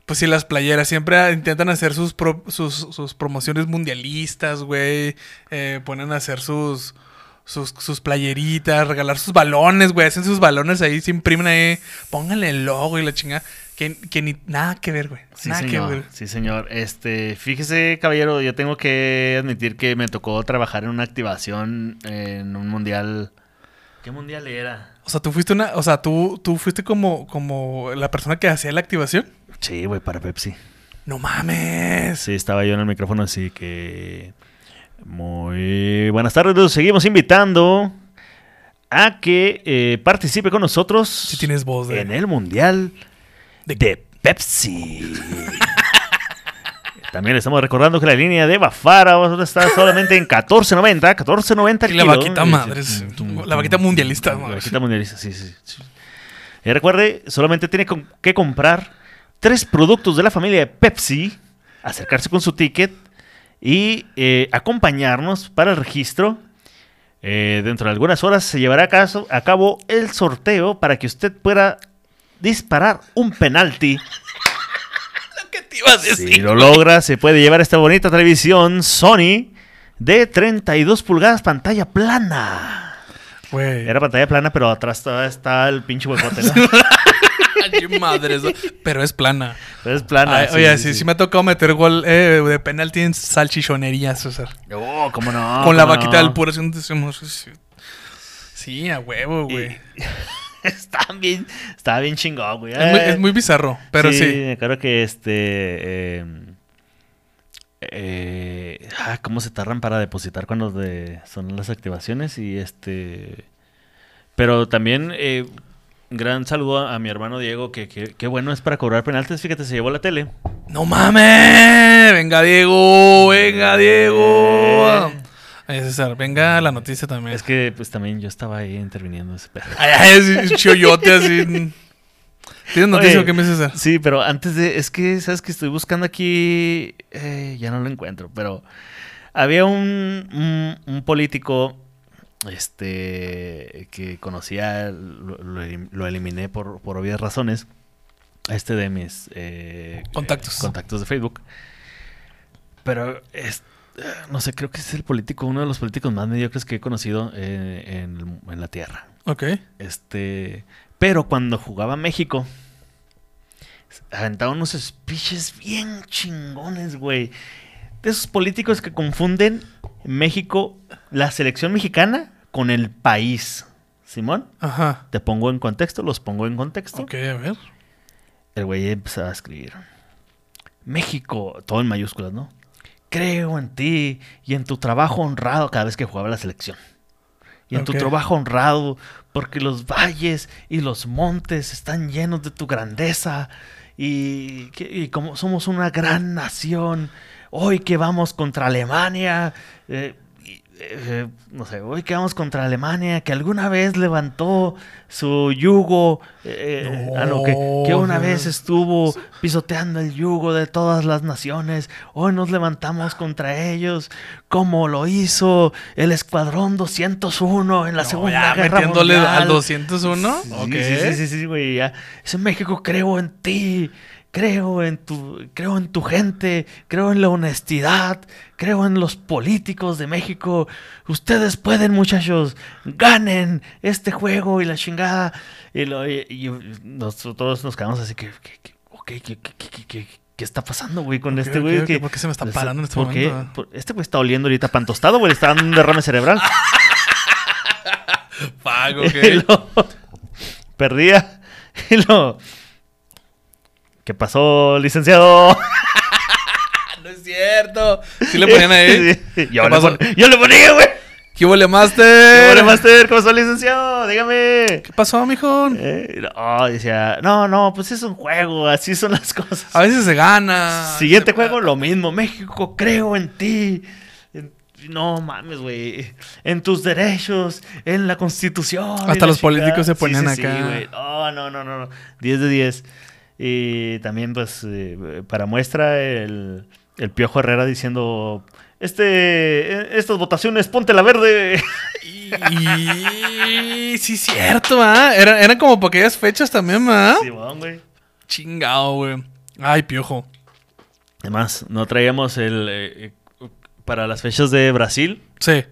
pues sí, las playeras siempre intentan hacer sus, sus promociones mundialistas, güey. Eh, ponen a hacer sus, sus, sus playeritas, regalar sus balones, güey. Hacen sus balones ahí, se imprimen ahí. Pónganle el logo y la chingada. Que, que ni nada que ver, güey. Sí, nada que ver. Sí, señor. Este, fíjese, caballero, yo tengo que admitir que me tocó trabajar en una activación en un mundial. ¿Qué mundial era? O sea, tú fuiste una, o sea, tú, tú fuiste como, como la persona que hacía la activación. Sí, güey, para Pepsi. No mames. Sí, estaba yo en el micrófono, así que. Muy buenas tardes, los seguimos invitando a que eh, participe con nosotros Si tienes voz de. en el mundial de- de Pepsi. También estamos recordando que la línea de Bafara estar solamente en 14.90, 14.90 el Y la vaquita madres. La vaquita mundialista, La vaquita mundialista, sí, sí. sí. Y recuerde, solamente tiene que comprar tres productos de la familia de Pepsi, acercarse con su ticket y eh, acompañarnos para el registro. Eh, dentro de algunas horas se llevará a, caso- a cabo el sorteo para que usted pueda disparar un penalti. ¿Qué te ibas a Si lo logra, se puede llevar esta bonita televisión Sony de 32 pulgadas, pantalla plana. Era pantalla plana, pero atrás está el pinche huecote, ¿no? Madres. Pero es plana. Pero es plana. Ay, oye, sí, sí, me ha tocado meter gol eh, de penalti en salchichonería, César. Oh, cómo no. Con la vaquita no. del puro. así, decimos, sí. A huevo, güey. está bien, está bien chingón, güey. Es, muy, es muy bizarro, pero sí. Acuerdo que este. eh, eh, ah, ¿Cómo se tardan para depositar cuando de- son las activaciones? Y este. Pero también. eh, gran saludo a, a mi hermano Diego, que, que, que bueno es para cobrar penaltis. Fíjate, se llevó la tele. ¡No mames! ¡Venga, Diego! ¡Venga, Diego! Ay, César, venga la noticia también. Es que pues también yo estaba ahí interviniendo ese pedo. Ay, ay, es choyote así. ¿Tienes noticia Oye, o qué me César? Sí, pero antes de. Es que, ¿sabes que Estoy buscando aquí. eh, ya no lo encuentro, pero. Había un, un, un político. Este. Que conocía. Lo, lo elim- lo eliminé por, por obvias razones. Este de mis. eh, Contactos. eh, contactos de Facebook. Pero. es- no sé, creo que es el político. Uno de los políticos más mediocres que he conocido eh, en, en la tierra. Ok. Este. Pero cuando jugaba México, aventaba unos speeches bien chingones, güey. De esos políticos que confunden México, la selección mexicana, con el país. Simón, Ajá. te pongo en contexto, los pongo en contexto. Ok, a ver. El güey empezaba a escribir. México, todo en mayúsculas, ¿no? Creo en ti y en tu trabajo honrado cada vez que jugaba la selección. y en tu trabajo honrado, porque los valles y los montes están llenos de tu grandeza y como somos una gran nación, hoy que vamos contra Alemania, eh, eh, no sé, hoy que vamos contra Alemania, que alguna vez levantó su yugo, eh, No, a lo que, que una no. vez estuvo pisoteando el yugo de todas las naciones, hoy nos levantamos contra ellos, como lo hizo el Escuadrón 201 en la No, Segunda ya Guerra metiéndole Mundial. al 201. Sí, sí, sí, sí, sí, güey, ya. Ese México creo en ti, creo en tu, creo en tu gente, creo en la honestidad, creo en los políticos de México. Ustedes pueden, muchachos, ganen este juego y la chingada. Y, lo- y- y nosotros todos nos quedamos así que, que, que- ok, ¿qué, qué- qué- está pasando, güey, con Ok, este güey? ok, que- ¿por qué se me está parando en este ¿por qué? momento? Por- Este güey está oliendo ahorita pan tostado, güey, está dando un derrame cerebral. Pago, Y lo perdía. Y lo. ¿Qué pasó, licenciado? No es cierto. Sí le ponían ahí. Sí, ¿Qué Yo, le, pasó? pon- yo le ponía, güey. ¿Qué huele, ¿Qué Master? huele, Master? ¿Cómo pasó, licenciado? Dígame. ¿Qué pasó, mijo? Eh, no, decía, no, no, pues es un juego, así son las cosas. A veces se gana. Siguiente Se- juego, lo mismo. México, creo en ti. No mames, güey. En tus derechos, en la constitución. Hasta los políticos se Sí, ponían sí, sí, acá. No, no, no, no, no. 10 de 10. Y también, pues, eh, para muestra, el, el Piojo Herrera diciendo: este, eh, Estas votaciones, ponte la verde. Y sí, cierto, ¿ah? Era- Eran como para aquellas fechas también, ¿ah? Simón, güey. Chingado, güey. Ay, piojo. Además, no traíamos el. eh, eh, para las fechas de Brasil, Sí.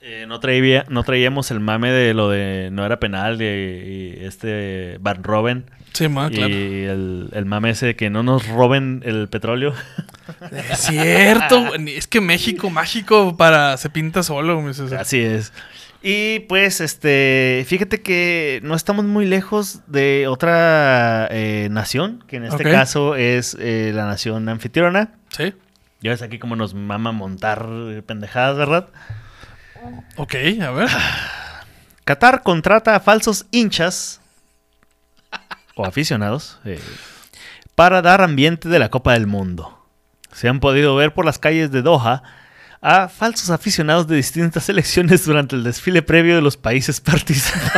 Eh, no, traía, no traíamos el mame de lo de no era penal y, y este Van Robben Sí, ma, y claro. el, el mame ese de que no nos roben el petróleo. Es cierto. Es que México mágico para se pinta solo. Así es. Y pues, este, fíjate que no estamos muy lejos de otra eh, nación, que en este caso es eh, la nación anfitriona. Sí. Ya ves aquí cómo nos mama montar pendejadas, ¿verdad? Ok, a ver. Qatar contrata a falsos hinchas o aficionados eh, para dar ambiente de la Copa del Mundo. Se han podido ver por las calles de Doha a falsos aficionados de distintas selecciones durante el desfile previo de los países participantes.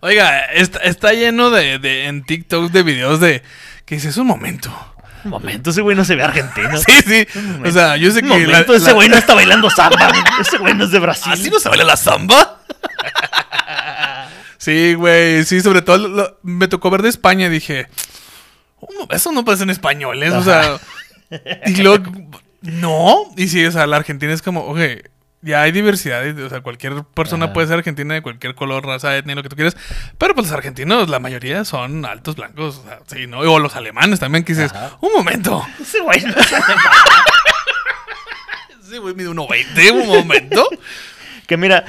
Oiga, está, está lleno de, de- en TikTok de videos de que dices un momento. Un momento, ese güey no se ve argentino. Sí, sí. O sea, yo sé Un que la- ese la- güey no está bailando samba. Ese güey no es de Brasil. ¿Así no se baila la samba? sí, güey. Sí, sobre todo lo- me tocó ver de España y dije, "Oh, eso no pasa en españoles. O sea, y luego, no. Y sí, o sea, la Argentina es como, oye, ya hay diversidad. O sea, cualquier persona Ajá. puede ser argentina de cualquier color, raza, etnia, lo que tú quieras. Pero pues los argentinos, la mayoría son altos blancos. O sea, sí, ¿no? O los alemanes también, que dices, Ajá. un momento. Ese güey no es Sí, güey, mide 1.20, un momento. Que mira,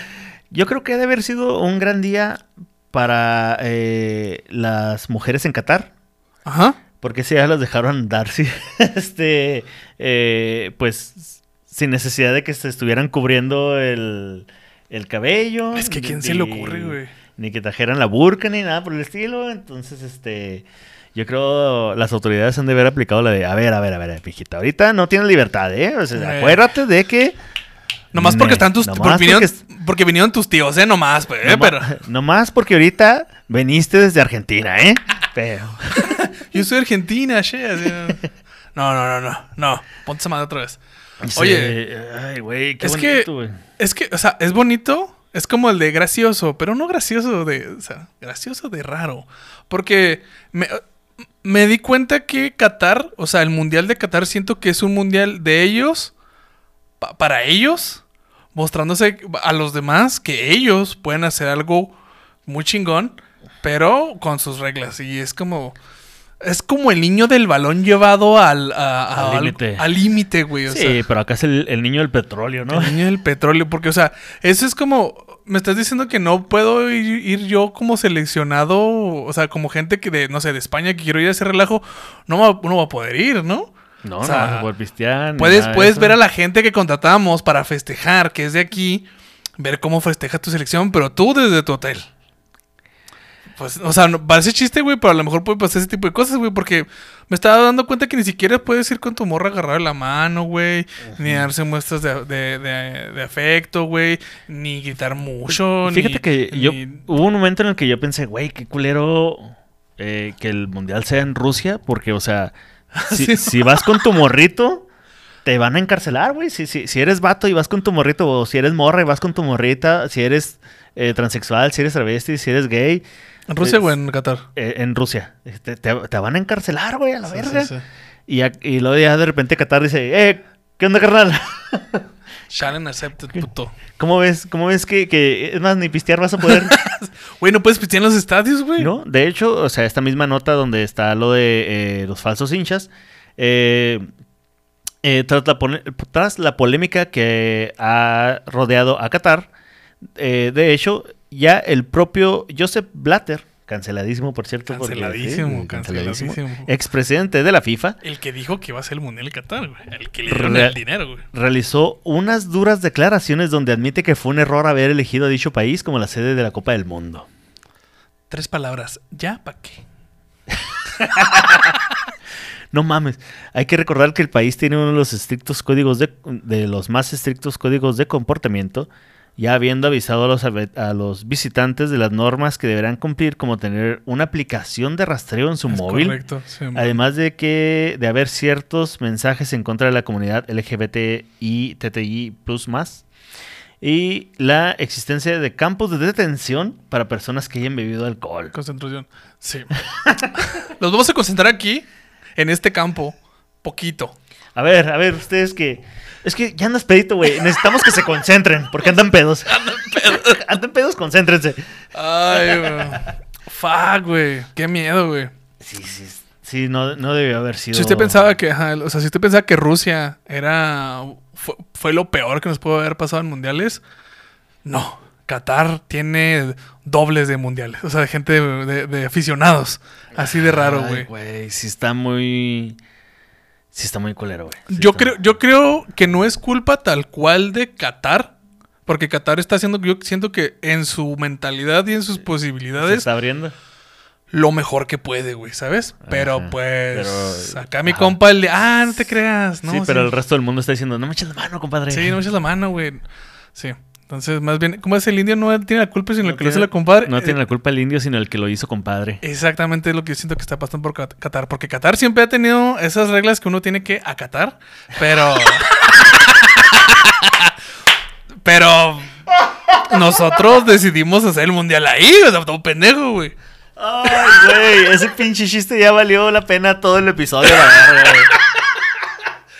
yo creo que ha de haber sido un gran día para eh, las mujeres en Qatar. Ajá. Porque si ya las dejaron andar, sí. Este, eh, pues, sin necesidad de que se estuvieran cubriendo el, el cabello. Es que ni- ¿quién se le ocurre, güey? Ni que trajeran la burka ni nada por el estilo. Entonces, este, yo creo las autoridades han de haber aplicado la de, a ver, a ver, a ver, mijita, ahorita no tienes libertad, ¿eh? O sea, Eh. acuérdate de que... Nomás porque están tus nomás porque vinieron, porque- porque vinieron tus tíos, eh, nomás, pues, eh, Nomás- pero Nomás porque ahorita veniste desde Argentina, ¿eh? Pero... yo soy argentina, che, así, no, no, no, no, no, ponte esa madre otra vez. Oye, Sí, ay, güey, qué es que- bonito, güey. es que, o sea, es bonito, es como el de gracioso, pero no gracioso de, o sea, gracioso de raro, porque me, me di cuenta que Qatar, o sea, el mundial de Qatar siento que es un mundial de ellos, pa- para ellos, mostrándose a los demás que ellos pueden hacer algo muy chingón, pero con sus reglas. Y es como. Es como el niño del balón llevado al límite. al límite, güey. O Sí, sea, pero acá es el, el niño del petróleo, ¿no? el niño del petróleo. Porque, o sea, eso es como. Me estás diciendo que no puedo ir, ir yo como seleccionado, o sea, como gente que de, no sé, de España que quiero ir a ese relajo, no va, no va a poder ir, ¿no? No, O sea, no vas a poder pistear. ni Puedes, puedes ver a la gente que contratamos para festejar, que es de aquí, ver cómo festeja tu selección, pero tú desde tu hotel. Pues, o sea, no- parece chiste, güey, pero a lo mejor puede pasar ese tipo de cosas, güey, porque me estaba dando cuenta que ni siquiera puedes ir con tu morra agarrada de la mano, güey, ni darse muestras de, de, de- de afecto, güey, ni gritar mucho. Fíjate ni- que yo hubo un momento en el que yo pensé, güey, qué culero eh, que el mundial sea en Rusia, porque, o sea, si, vas con tu morrito, te van a encarcelar, güey. Si, si, si eres vato y vas con tu morrito, o si eres morra y vas con tu morrita, si eres eh, transexual, si eres travesti, si eres gay, ¿En Rusia o en Qatar? eh, en Rusia, te, te- te van a encarcelar, güey, a la Sí, verga. sí, sí. Y, a- y luego ya de repente Qatar dice, eh, ¿qué onda, carnal? Challenge accepted, puto. ¿Cómo ves? ¿Cómo ves que, que es más, ni pistear vas a poder? Güey, no puedes pistear en los estadios, güey. ¿No? De hecho, o sea, esta misma nota donde está lo de eh, los falsos hinchas, eh, eh, tras, la pole- tras la polémica que ha rodeado a Qatar, eh, de hecho, ya el propio Joseph Blatter, canceladísimo, por cierto. porque- Canceladísimo, sí, canceladísimo. expresidente de la FIFA, El que dijo que iba a ser el Mundial Qatar, güey. El que le Real- dieron el dinero, güey. realizó unas duras declaraciones donde admite que fue un error haber elegido a dicho país como la sede de la Copa del Mundo. Tres palabras. ¿Ya para qué? No mames. Hay que recordar que el país tiene uno de los estrictos códigos de, de los más estrictos códigos de comportamiento, ya habiendo avisado a los, ave- a los visitantes de las normas que deberán cumplir, como tener una aplicación de rastreo en su Es móvil. Correcto. sí. Además de que de haber ciertos mensajes en contra de la comunidad LGBT y TTI plus más. Y la existencia de campos de detención para personas que hayan bebido alcohol. Concentración. Sí. Los vamos a concentrar aquí, en este campo, poquito. A ver, a ver, ustedes que. Es que ya andas pedito, güey. Necesitamos que se concentren, porque andan pedos. Andan pedos. andan pedos, concéntrense. Ay, güey. Fuck, güey. Qué miedo, güey. Sí, sí. Sí, no, no debió haber sido. Si usted pensaba que, ajá, o sea, si usted pensaba que Rusia era fue, fue lo peor que nos pudo haber pasado en mundiales, no. Qatar tiene dobles de mundiales, o sea, de gente de, de- de aficionados. Así de raro, güey. güey, sí está muy. Sí está muy culero, güey. Sí Yo está- creo, yo creo que no es culpa tal cual de Qatar, porque Qatar está haciendo, yo siento que en su mentalidad y en sus Se posibilidades, está abriendo. lo mejor que puede, güey, ¿sabes? Pero Ajá, pues, pero- acá mi ajá. compa, el de, ah, no te creas, ¿no? sí, pero el resto del mundo está diciendo, no me eches la mano, compadre. Sí, no me echas la mano, güey. Sí. Entonces, más bien, ¿cómo es el indio? No tiene la culpa, sino No el que lo tiene- la compadre. No Eh, tiene la culpa el indio, sino el que lo hizo, compadre. Exactamente es lo que yo siento que está pasando por Qatar. Porque Qatar siempre ha tenido esas reglas que uno tiene que acatar. Pero. pero. Nosotros decidimos hacer el mundial ahí. O sea, todo pendejo, güey. Ay, güey, ese pinche chiste ya valió la pena todo el episodio, la verdad, güey.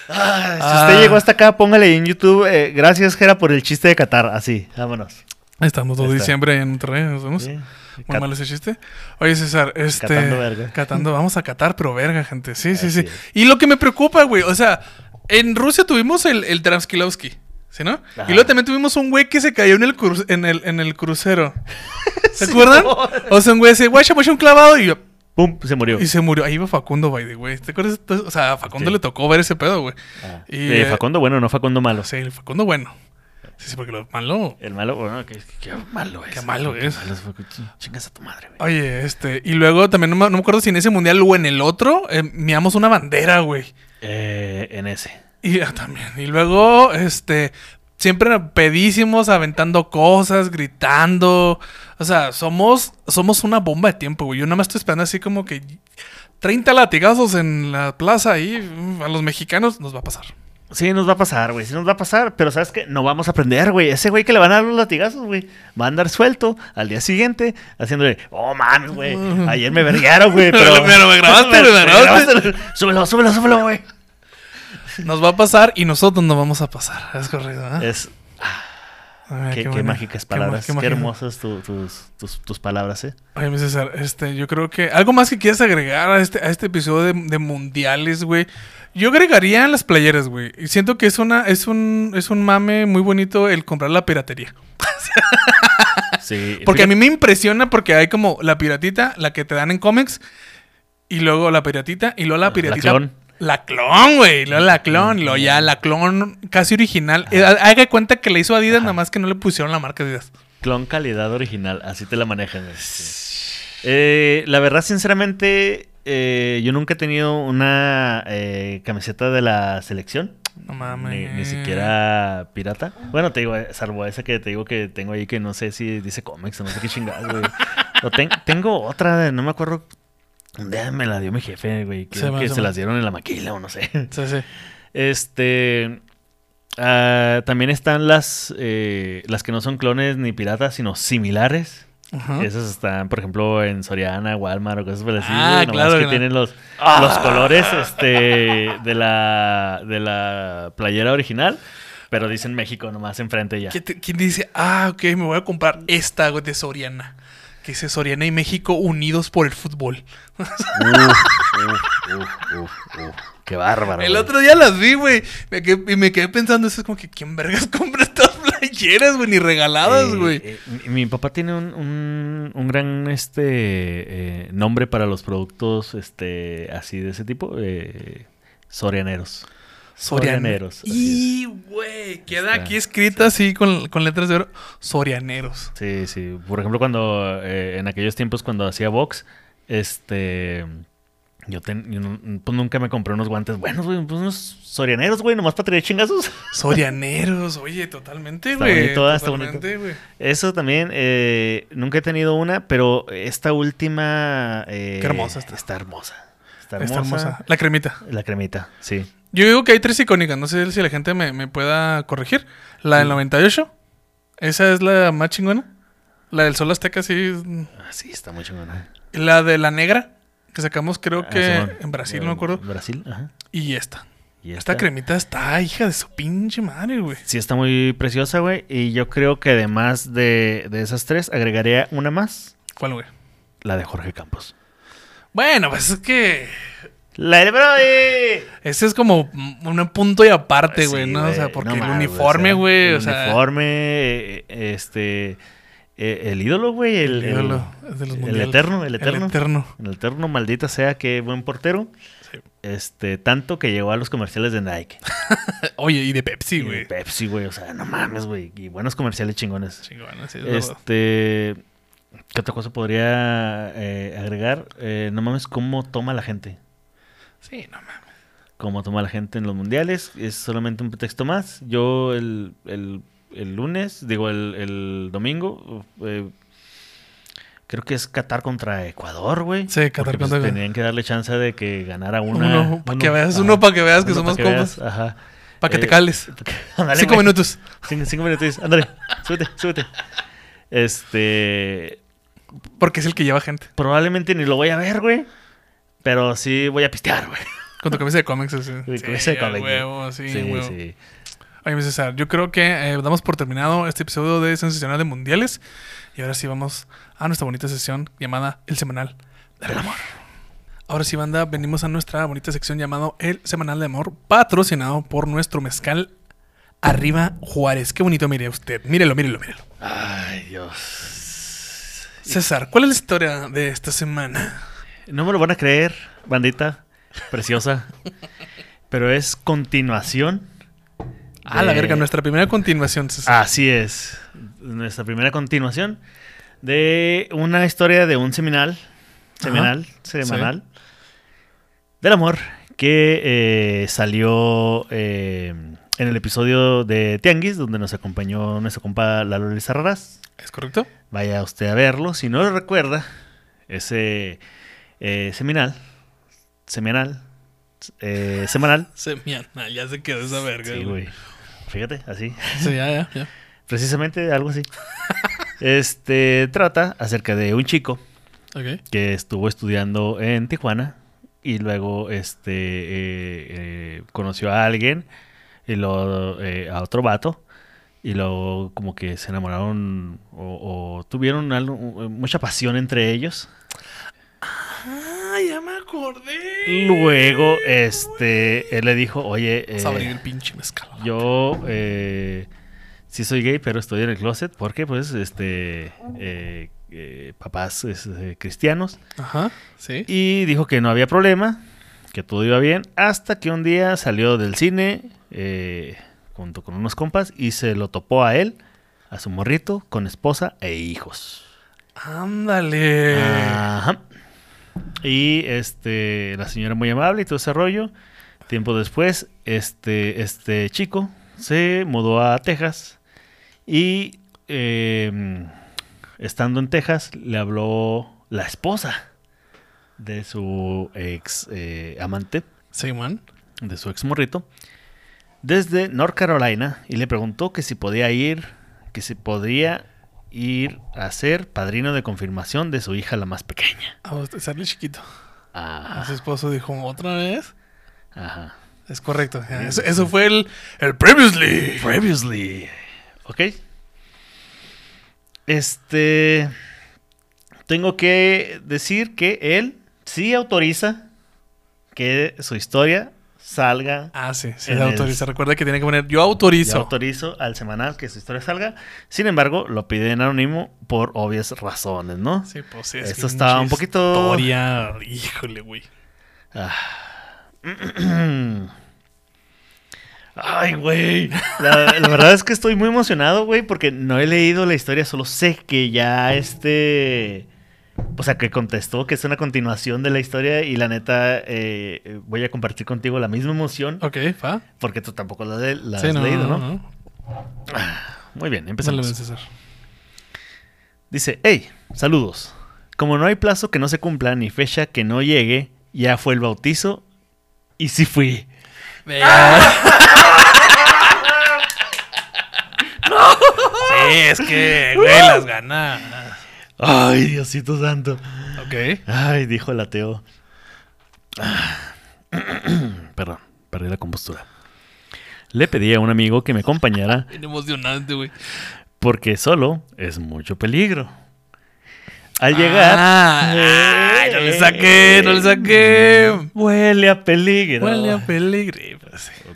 Ay, si Ah. usted llegó hasta acá, póngale en YouTube. eh, gracias, Jera, por el chiste de Qatar. Así, vámonos. Ahí estamos todo diciembre en Monterrey. Nos vemos. Sí. Muy Cat- malo ese chiste. Oye, César, este. Catando verga. Catando, vamos a catar, pero verga, gente. Sí, sí, Así sí. es. Y lo que me preocupa, güey, o sea, en Rusia tuvimos el, el Transkilovsky, ¿sí, no? Ajá. Y luego también tuvimos un güey que se cayó en el, cru- en el, en el crucero. ¿Se acuerdan? O sea, un güey se guacha, un clavado y, ¡Pum! Se murió. y se murió. Ahí iba Facundo, by the way. ¿Te acuerdas? O sea, a Facundo Sí. le tocó ver ese pedo, güey. Ah. Y, Eh, Facundo bueno, no Facundo malo. Sí, el Facundo bueno. Sí, sí, porque lo malo. El malo, bueno, que malo es. Qué malo es. malo. Chingas a tu madre, güey. Oye, este. Y luego también no me, no me acuerdo si en ese mundial o en el otro, eh, miramos una bandera, güey. Eh, en ese. Y ah, también. Y luego, este, siempre pedísimos, aventando cosas, gritando. O sea, somos, somos una bomba de tiempo, güey. Yo nada más estoy esperando así como que 30 latigazos en la plaza ahí. mm, A los mexicanos nos va a pasar. Sí, nos va a pasar, güey. Sí, nos va a pasar. Pero ¿sabes qué? No vamos a aprender, güey. Ese güey que le van a dar los latigazos, güey. Va a andar suelto al día siguiente haciéndole, oh mames, güey. Ayer me verguearon, güey. Pero, Pero me grabaste, me grabaste. Súbelo, súbelo, súbelo, güey. Nos va a pasar y nosotros nos vamos a pasar. Es correcto, ¿ah? Es, Ay, qué, mágicas palabras. Qué, hermosas tu- tus, tus, tus palabras, eh. Oye, mi César, este, yo creo que algo más que quieras agregar a este, a este episodio de, de mundiales, güey. Yo agregaría las playeras, güey. Y siento que es una, es un, es un mame muy bonito el comprar la piratería. Sí. Porque a mí me impresiona porque hay como la piratita, la que te dan en cómics, y luego la piratita, y luego la La piratita. clon. La clon, güey. Luego la clon. Luego ya la clon casi original. Eh, Haga cuenta que le hizo Adidas, nada más que no le pusieron la marca Adidas. Clon calidad original, así te la manejan. sí. Eh, la verdad, sinceramente, eh, yo nunca he tenido una camiseta de la selección. No Ni, mames. ni siquiera pirata. Bueno, te digo, salvo esa que te digo que tengo ahí que no sé si dice cómics o no sé qué chingados, güey. Ten- tengo otra, de- no me acuerdo. Un día me la dio mi jefe, güey. Creo que se las dieron en la maquila o no sé. Sí, sí. Este. ah, también están las, eh, las que no son clones ni piratas, sino similares. Ajá. Esas están, por ejemplo, en Soriana, Walmart o cosas por así. Ah, nomás claro, que tienen los, Ah. los colores este, de, la, de la playera original, pero dicen México nomás enfrente ya. ¿Quién, te- quién dice, ah, ok, me voy a comprar esta de Soriana? Que dice Soriana y México unidos por el fútbol. Uf, uf, uf. Qué bárbaro. El güey. otro día las vi, güey. Me quedé- y me quedé pensando, eso es como que, ¿quién vergas compra estas playeras, güey? Ni regaladas, Eh, güey. eh, mi, mi papá tiene un, un- un gran este eh, nombre para los productos este así de ese tipo. sorianeros. Sorianeros. Y, güey, queda Está- aquí escrita así con, con letras de oro. Sorianeros. Sí, sí. Por ejemplo, cuando eh, en aquellos tiempos cuando hacía box, este yo, ten- yo nu- pues nunca me compré unos guantes buenos, güey, pues unos sorianeros, güey, nomás para traer chingazos. Sorianeros, oye, totalmente, Está güey. bonito, ah, está totalmente, güey. Eso también, eh, nunca he tenido una, pero esta última... eh, Qué hermosa está. Está hermosa. Está Está hermosa. hermosa. La cremita. La cremita, sí. Yo digo que hay tres icónicas. No sé si la gente me, me pueda corregir. La del 98. Esa es la más chingona. La del Sol Azteca, sí. Ah, sí, está muy chingona. La de la negra. Que sacamos, creo Ah, que en Brasil, no me acuerdo. Brasil, ajá. Y esta. Y Esta cremita está hija de su pinche madre, güey. Sí, está muy preciosa, güey. Y yo creo que además de, de esas tres, agregaría una más. ¿Cuál, güey? La de Jorge Campos. Bueno, pues es que. ¡La del Brody! Ese es como un punto y aparte, güey, Sí, ¿no? O sea, porque no el uniforme, güey, el o sea. uniforme, eh, este... eh, el ídolo, güey. El, El ídolo de los el eterno, el eterno. El eterno. El eterno, maldita sea, qué buen portero. Sí. Este, tanto que llegó a los comerciales de Nike. Oye, y de Pepsi, Y de güey. Pepsi, güey. O sea, no mames, güey. Y buenos comerciales chingones. Chingón, sí, es verdad. Este. ¿Qué otra cosa podría eh, agregar? Eh, no mames, cómo toma la gente. Sí, no mames. Cómo toma la gente en los mundiales. Es solamente un pretexto más. Yo el, el- el lunes, digo el, el domingo, eh, creo que es Qatar contra Ecuador, güey. Sí, Qatar Porque, pues, contra- Tenían que darle chance de que ganara una. Uno, pa' que veas, ajá, uno pa' que veas que somos compas. Ajá. Para que te Eh, cales. Cinco güey. minutos. Cinco, cinco minutos. Ándale, súbete, súbete. Este. Porque es el que lleva gente. Probablemente ni lo voy a ver, güey. Pero sí voy a pistear, güey. Con tu camisa de cómics. así. Mi camisa de cómics, huevo, sí, sí, huevo. sí. Oye, mi César, yo creo que eh, damos por terminado este episodio de Sensacional de Mundiales. Y ahora sí vamos a nuestra bonita sesión llamada El Semanal del Amor. Ahora sí, banda, venimos a nuestra bonita sección llamado El Semanal de Amor, patrocinado por nuestro mezcal Arriba Juárez. Qué bonito, mire usted. Mírelo, mírelo, mírelo. Ay, Dios. César, ¿cuál es la historia de esta semana? No me lo van a creer, bandita preciosa. Pero es continuación. Ah, la verga, nuestra primera continuación, César. Así es. Nuestra primera continuación de una historia de un seminal. Seminal, semanal. Del amor. Que eh, salió eh, en el episodio de Tianguis, donde nos acompañó nuestro compa Lalo Lizarraraz. ¿Es correcto? Vaya usted a verlo. Si no lo recuerda, ese eh, seminal. Seminal. eh, semanal. Ya se quedó esa verga. Sí, güey. Fíjate, así. Sí, ya, ya, ya. Precisamente algo así. Este trata acerca de un chico que estuvo estudiando en Tijuana y luego este eh, eh, conoció a alguien y luego eh, a otro vato y luego como que se enamoraron o, o tuvieron algo, mucha pasión entre ellos. Acordé. Luego este él le dijo, oye, abrir eh, el pinche mezcal. Yo eh, sí soy gay, pero estoy en el closet porque, pues, este, eh, eh, papás cristianos. Ajá, sí. Y dijo que no había problema, que todo iba bien, hasta que un día salió del cine eh, junto con unos compas y se lo topó a él, a su morrito, con esposa e hijos. Ándale. Ajá. Y este, la señora muy amable y todo ese rollo. Tiempo después, este, este chico se mudó a Texas y eh, estando en Texas le habló la esposa de su ex eh, amante, Sí, man. de su ex morrito, desde North Carolina y le preguntó que si podía ir, que si podría ir a ser padrino de confirmación de su hija la más pequeña. A sale chiquito. Ah, A su esposo dijo, ¿otra vez? ajá. Es correcto. Eso, eso fue el, el Previously. Previously. Ok. Este. Tengo que decir que él sí autoriza que su historia salga. Ah, sí, sí, el- autoriza. Recuerda que tiene que poner, yo Yo autorizo. autorizo al semanal que su historia salga. Sin embargo, lo pide en anónimo por obvias razones, ¿no? Sí, pues sí. es Esto estaba un poquito- Historia, híjole, güey. Ay, güey. La, la verdad es que estoy muy emocionado, güey, porque no he leído la historia, solo sé que ya este... O sea, que contestó que es una continuación de la historia y la neta eh, voy a compartir contigo la misma emoción Ok, va. porque tú tampoco la, de- la Sí, has no, leído, ¿no? no, no. Muy bien, Dale, empezamos. César. Dice, hey, saludos. Como no hay plazo que no se cumpla ni fecha que no llegue, ya fue el bautizo y sí fui. Sí, es que, güey, las ganas. Ay, Diosito santo. Ok. Ay, dijo el ateo. Perdón, perdí la compostura. Le pedí a un amigo que me acompañara Bien emocionante, güey. porque solo es mucho peligro. Al llegar... Ah, ay, no le saqué, no le saqué. Huele a peligro. Huele a peligro.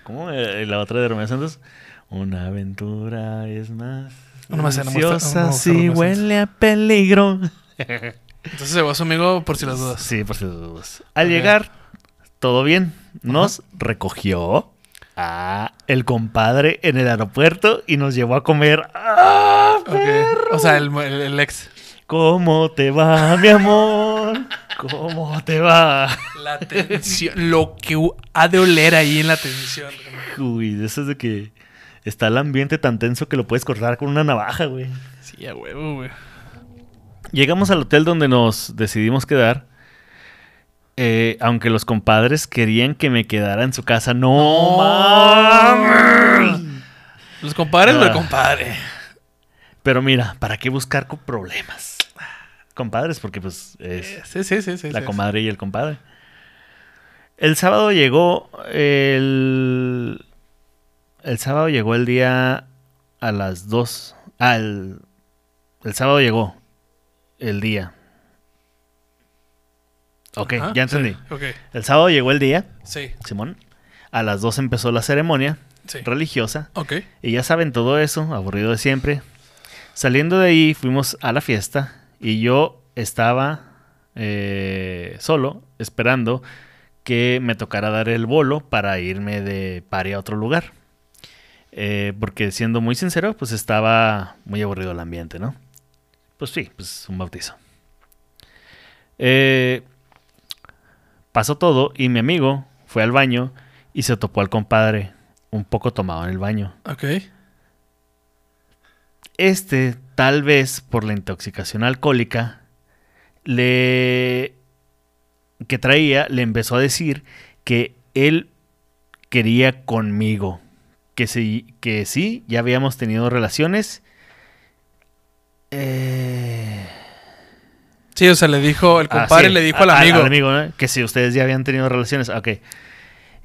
¿Cómo? Eh, La otra de Romeo Santos. Una aventura es más. No me sé, no me gusta- deliciosa no Romeo huele a peligro. Entonces se va su amigo por si las dudas. Sí, por si las dudas. Al llegar, todo bien. Nos recogió a el compadre en el aeropuerto y nos llevó a comer. ¡Ah. O sea, el, el- el ex. ¿Cómo te va, mi amor? ¿Cómo te va? La tensión. lo que ha de oler ahí en la tensión. Uy, eso es de que está el ambiente tan tenso que lo puedes cortar con una navaja, güey. Sí, a huevo, güey. Llegamos al hotel donde nos decidimos quedar. eh, aunque los compadres querían que me quedara en su casa. ¡No, mames! Los compadres o el Ah. compadre. Pero mira, ¿para qué buscar con problemas? Compadres, porque pues es Sí, sí, sí, sí. la comadre y el compadre. El sábado llegó el... El sábado llegó el día a las 2. Ah, el, el sábado llegó el día. Ok, Ajá, ya entendí. sí, Ok, El sábado llegó el día, sí, Simón. A las 2 empezó la ceremonia sí. religiosa. Ok. Y ya saben todo eso, aburrido de siempre. Saliendo de ahí fuimos a la fiesta y yo estaba eh, solo esperando que me tocara dar el bolo para irme de pari a otro lugar. Eh, porque siendo muy sincero, pues estaba muy aburrido el ambiente, ¿no? Pues sí, pues un bautizo. Eh, pasó todo y mi amigo fue al baño y se topó al compadre un poco tomado en el baño. Ok. Este, tal vez por la intoxicación alcohólica, le que traía, le empezó a decir que él quería conmigo, que sí, que sí, ya habíamos tenido relaciones. Eh, Sí, o sea, le dijo, el ah, compadre sí, le dijo a- al amigo. al amigo, ¿no? que si ustedes ya habían tenido relaciones, ok.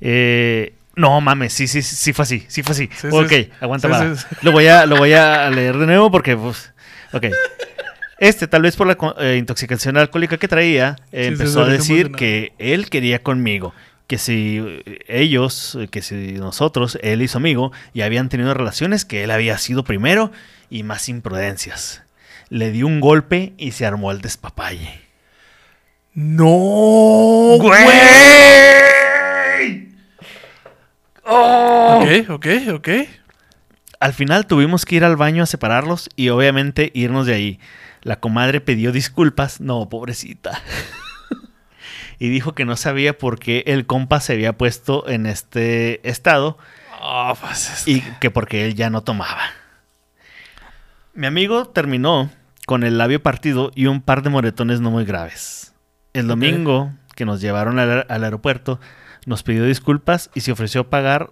Eh, no mames, sí, sí, sí fue así, sí fue así. Sí, sí, ok, sí. aguanta, Sí, sí, sí. Lo voy a, lo voy a leer de nuevo porque, pues, ok. Este, tal vez por la eh, intoxicación alcohólica que traía, eh, Sí, empezó sí, a sí, decir que él quería conmigo. Que si ellos, que si nosotros, él y su amigo, ya habían tenido relaciones, que él había sido primero y más imprudencias. Le dio un golpe y se armó el despapalle. No, ¡Güey! Ok, ok, ok. Al final tuvimos que ir al baño a separarlos y obviamente irnos de ahí. La comadre pidió disculpas. No, pobrecita. y dijo que no sabía por qué el compa se había puesto en este estado Oh, pues, es- y que porque él ya no tomaba. Mi amigo terminó con el labio partido y un par de moretones no muy graves. El domingo que nos llevaron al, al aeropuerto, nos pidió disculpas y se ofreció pagar,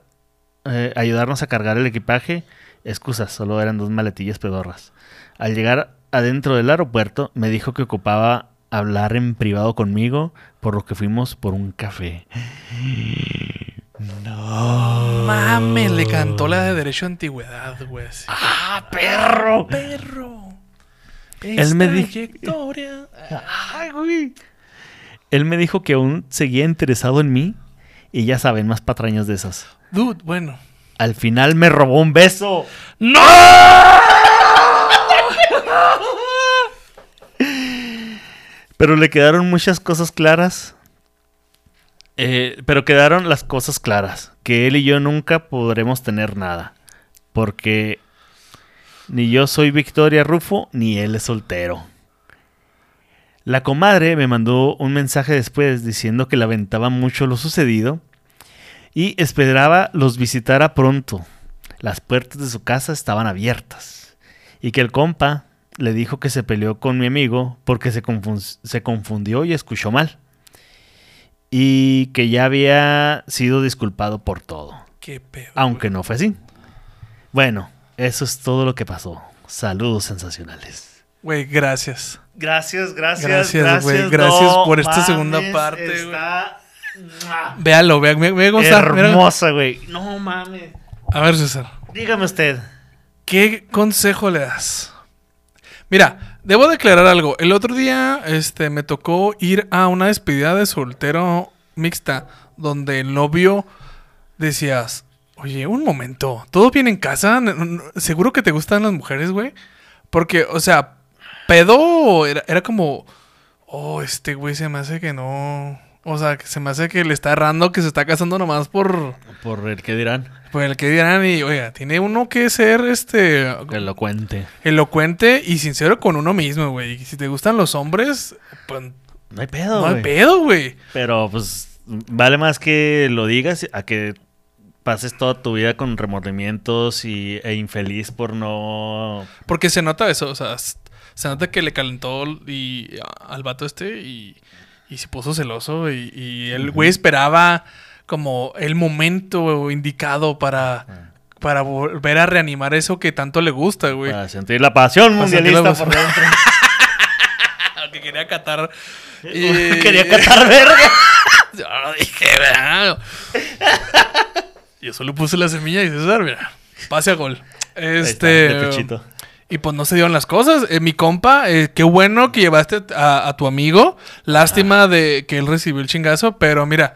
eh, ayudarnos a cargar el equipaje. Excusas, solo eran dos maletillas pedorras. Al llegar adentro del aeropuerto, me dijo que ocupaba hablar en privado conmigo, por lo que fuimos por un café. No. Mames, le cantó la de derecho a antigüedad, güey. ¡Ah, perro! perro. Él me dijo-. Ay, güey. Él me dijo que aún seguía interesado en mí y ya saben, más patrañas de esas. Dude, bueno. Al final me robó un beso. ¡No! Pero le quedaron muchas cosas claras. Eh, pero quedaron las cosas claras. Que él y yo nunca podremos tener nada. Porque ni yo soy Victoria Rufo, ni él es soltero. La comadre me mandó un mensaje después diciendo que lamentaba mucho lo sucedido y esperaba los visitara pronto. Las puertas de su casa estaban abiertas y que el compa le dijo que se peleó con mi amigo porque se, se confundió y escuchó mal. Y que ya había sido disculpado por todo. Qué pedo. Aunque no fue así. Bueno, eso es todo lo que pasó. Saludos sensacionales. Güey, gracias. Gracias, gracias, Gracias, güey, gracias por esta segunda parte. Está Véalo, vea, me, me gusta. mira. hermosa, güey. No mames. A ver, César. Dígame usted. ¿Qué consejo le das? Mira, debo declarar algo. El otro día este, me tocó ir a una despedida de soltero mixta donde el novio decías, oye, un momento, ¿todo bien en casa? ¿Seguro que te gustan las mujeres, güey? Porque, o sea, pedo era, era como, oh, este güey se me hace que no... O sea, que se me hace que le está errando, que se está casando nomás por, Por el que dirán. Por el que dirán. Y, oiga, tiene uno que ser, este, Elocuente. elocuente y sincero con uno mismo, güey. Y si te gustan los hombres, pues No hay pedo, no hay güey. pedo, güey. Pero pues vale más que lo digas a que pases toda tu vida con remordimientos y, e infeliz por no... Porque se nota eso, o sea, s- se nota que le calentó y, a- al vato este y, y se puso celoso y, y el güey esperaba como el momento indicado para, para volver a reanimar eso que tanto le gusta, güey. Para sentir la pasión mundialista la por pasión. dentro. Que quería catar. Quería catar verga. Yo no dije, ¿verdad? Yo solo puse la semilla y César, mira, pase a gol. Está, Este. Y pues no se dieron las cosas. Eh, mi compa, eh, qué bueno que llevaste a, a tu amigo. Lástima de que él recibió el chingazo, pero mira,